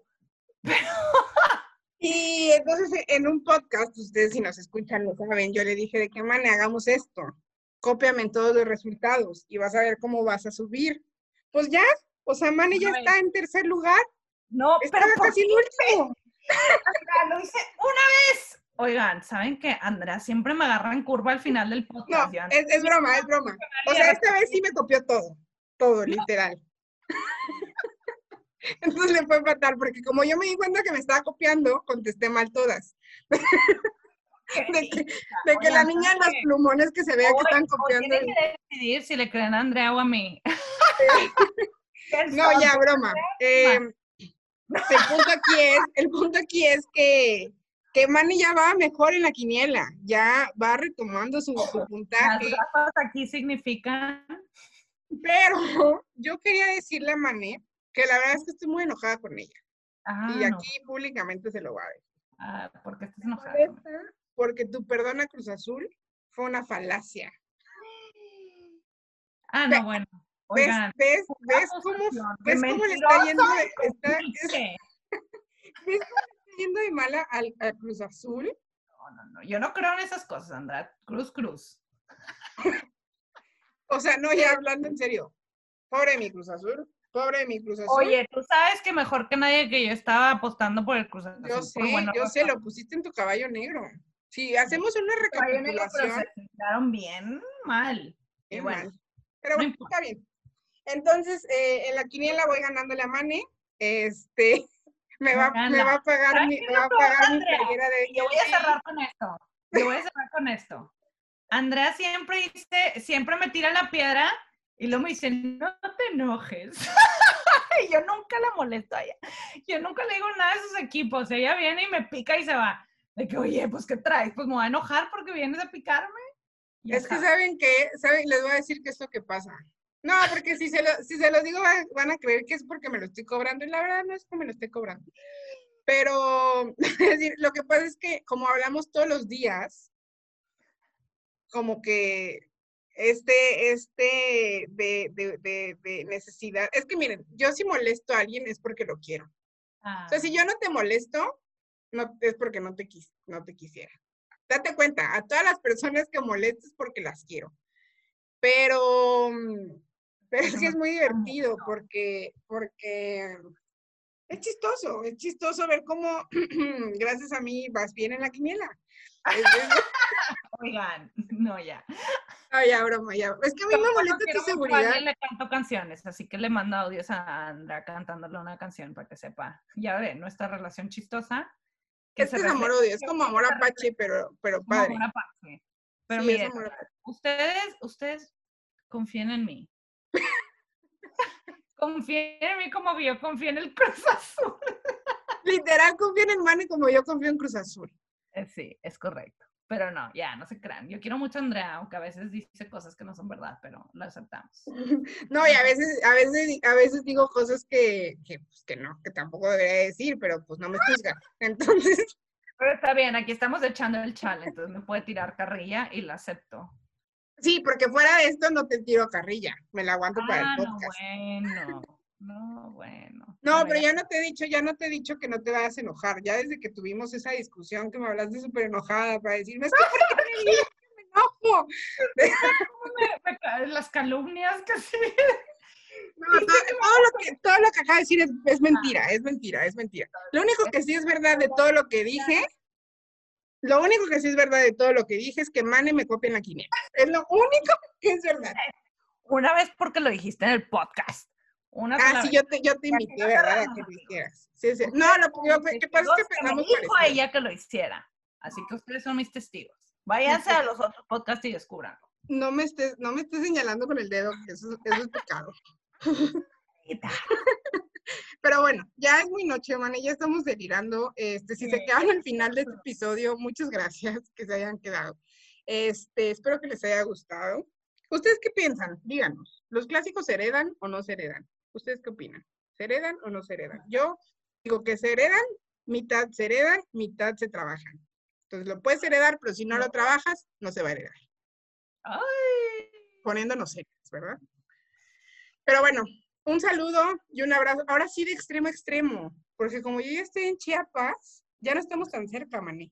Y entonces en un podcast, ustedes si nos escuchan lo saben, yo le dije de qué manera hagamos esto. Cópiame en todos los resultados y vas a ver cómo vas a subir. Pues ya, o sea, Mane ya está en tercer lugar. No, pero casi último. lo hice una vez. Oigan, ¿saben qué? Andrea siempre me agarra en curva al final del podcast. No, es, es, broma, es broma. O sea, esta vez sí me copió todo, todo, literal. Entonces le fue fatal, porque como yo me di cuenta que me estaba copiando, contesté mal todas. de que, de que la niña en los plumones que se vea que están copiando. Tienen que decidir si le creen a Andrea o a mí. no, ya, broma. Eh, el punto aquí es, el punto aquí es que que Manny ya va mejor en la quiniela, ya va retomando su, su puntaje. Las aquí significan. Pero yo quería decirle a Mané que la verdad es que estoy muy enojada con ella. Ah, y aquí públicamente se lo va a decir. Ah, ¿Por qué estás enojada? Porque tu perdón a Cruz Azul fue una falacia. Ah, no, bueno. Oigan, ¿Ves, ves, ves cómo, ves cómo le está yendo? Está, es, ¿Ves cómo yendo de mala al, Cruz Azul. No, no, no. Yo no creo en esas cosas, Andra. Cruz, Cruz. o sea, no, ya hablando en serio. Pobre mi Cruz Azul. Pobre mi Cruz Azul. Oye, tú sabes que mejor que nadie que yo estaba apostando por el Cruz Azul. Yo sé, yo sé, lo pusiste en tu caballo negro. Si hacemos una recapitulación. Pero se bien mal. bueno. Mal. Pero bueno, está bien. Entonces, eh, en la quiniela voy ganando la Mane. Este, me va, me va a pagar mi, me va a pagar mi de Yo voy a cerrar con esto. Yo voy a cerrar con esto. Andrea siempre dice, siempre me tira la piedra y luego me dice, no te enojes. y yo nunca la molesto a ella. Yo nunca le digo nada de sus equipos. Ella viene y me pica y se va. De que, oye, pues, ¿qué traes? Pues me voy a enojar porque vienes a picarme. es que saben que, saben, les voy a decir qué es lo que pasa. No, porque si se, lo, si se los digo van a creer que es porque me lo estoy cobrando y la verdad no es que me lo esté cobrando. Pero es decir, lo que pasa es que como hablamos todos los días, como que este, este de, de, de, necesidad, es que miren, yo si molesto a alguien es porque lo quiero. O sea, si ah. yo no te molesto, no, es porque no te, quis, no te quisiera. Date cuenta, a todas las personas que molestes porque las quiero. Pero pero es que es muy divertido porque, porque es chistoso, es chistoso ver cómo gracias a mí vas bien en la quiniela. Oigan, no, ya. Ay, ya, broma, ya. Es que a mí me molesta tu seguridad. le canto canciones, así que le mando audios a Andra cantándole una canción para que sepa. Ya ve, nuestra relación chistosa. Que es amor-odio, es como amor apache, pero, pero padre. Amor apache. Pero miren, ustedes, ustedes confíen en mí. Confía en mí como yo confío en el Cruz Azul. Literal, confía en el Mane como yo confío en Cruz Azul. Eh, sí, es correcto. Pero no, ya, no se crean. Yo quiero mucho a Andrea, aunque a veces dice cosas que no son verdad, pero lo aceptamos. No, y a veces, a veces, a veces digo cosas que, que, pues, que no, que tampoco debería decir, pero pues no me juzga. Entonces. Pero está bien, aquí estamos echando el chale, entonces me puede tirar carrilla y la acepto. Sí, porque fuera de esto no te tiro carrilla, me la aguanto para el Ah, podcast. No, bueno, no, bueno. No, pero ya no te he dicho, ya no te he dicho que no te vayas a enojar. Ya desde que tuvimos esa discusión que me hablaste súper enojada para decirme, es que ¿por qué me me enojo? me caen las calumnias que sí. No, todo, todo lo que, todo lo que acaba de decir es, es mentira, es mentira, es mentira. Lo único que sí es verdad de todo lo que dije, lo único que sí es verdad de todo lo que dije es que Mane me copia en la quiniela. Es lo único que es verdad. Una vez porque lo dijiste en el podcast. Una Ah, sí, vez. yo te, yo te invité, ¿verdad? A que lo hicieras. Sí, sí. No, lo que que pasa es que me pensamos dijo parecido. ella que lo hiciera. Así que ustedes son mis testigos. Váyanse a los otros podcasts y descubran. No me estés, no me estés señalando con el dedo, que eso, eso es pecado. Pero bueno, ya es muy noche, man, ya estamos delirando. Este, si se Sí. quedan al final de este episodio, muchas gracias que se hayan quedado. Este, espero que les haya gustado. ¿Ustedes qué piensan? Díganos, ¿los clásicos se heredan o no se heredan? ¿Ustedes qué opinan? ¿Se heredan o no se heredan? Yo digo que se heredan, mitad se heredan, mitad se trabajan. Entonces lo puedes heredar, pero si no lo trabajas, no se va a heredar. Ay. Poniéndonos serios, ¿verdad? Pero bueno, un saludo y un abrazo. Ahora sí de extremo a extremo, porque como yo ya estoy en Chiapas, ya no estamos tan cerca, Mané.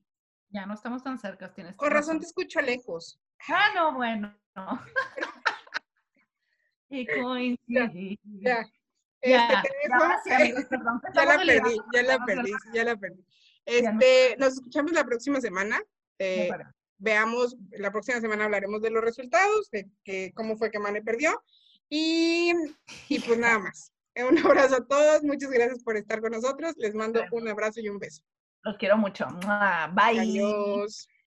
Ya no estamos tan cerca, tienes Con razón razón. te escucho lejos. Ah, no, bueno. y coincidí. Ya. Ya, Este, te ya, dejo. ahora sí, amigos, perdón, que ya la perdí, ya la perdí, ya la perdí. Este, nos escuchamos la próxima semana. Eh, veamos, la próxima semana hablaremos de los resultados, de que, cómo fue que Mane perdió. Y, y pues nada más. Un abrazo a todos, muchas gracias por estar con nosotros. Les mando un abrazo y un beso. Los quiero mucho. Bye. Adiós.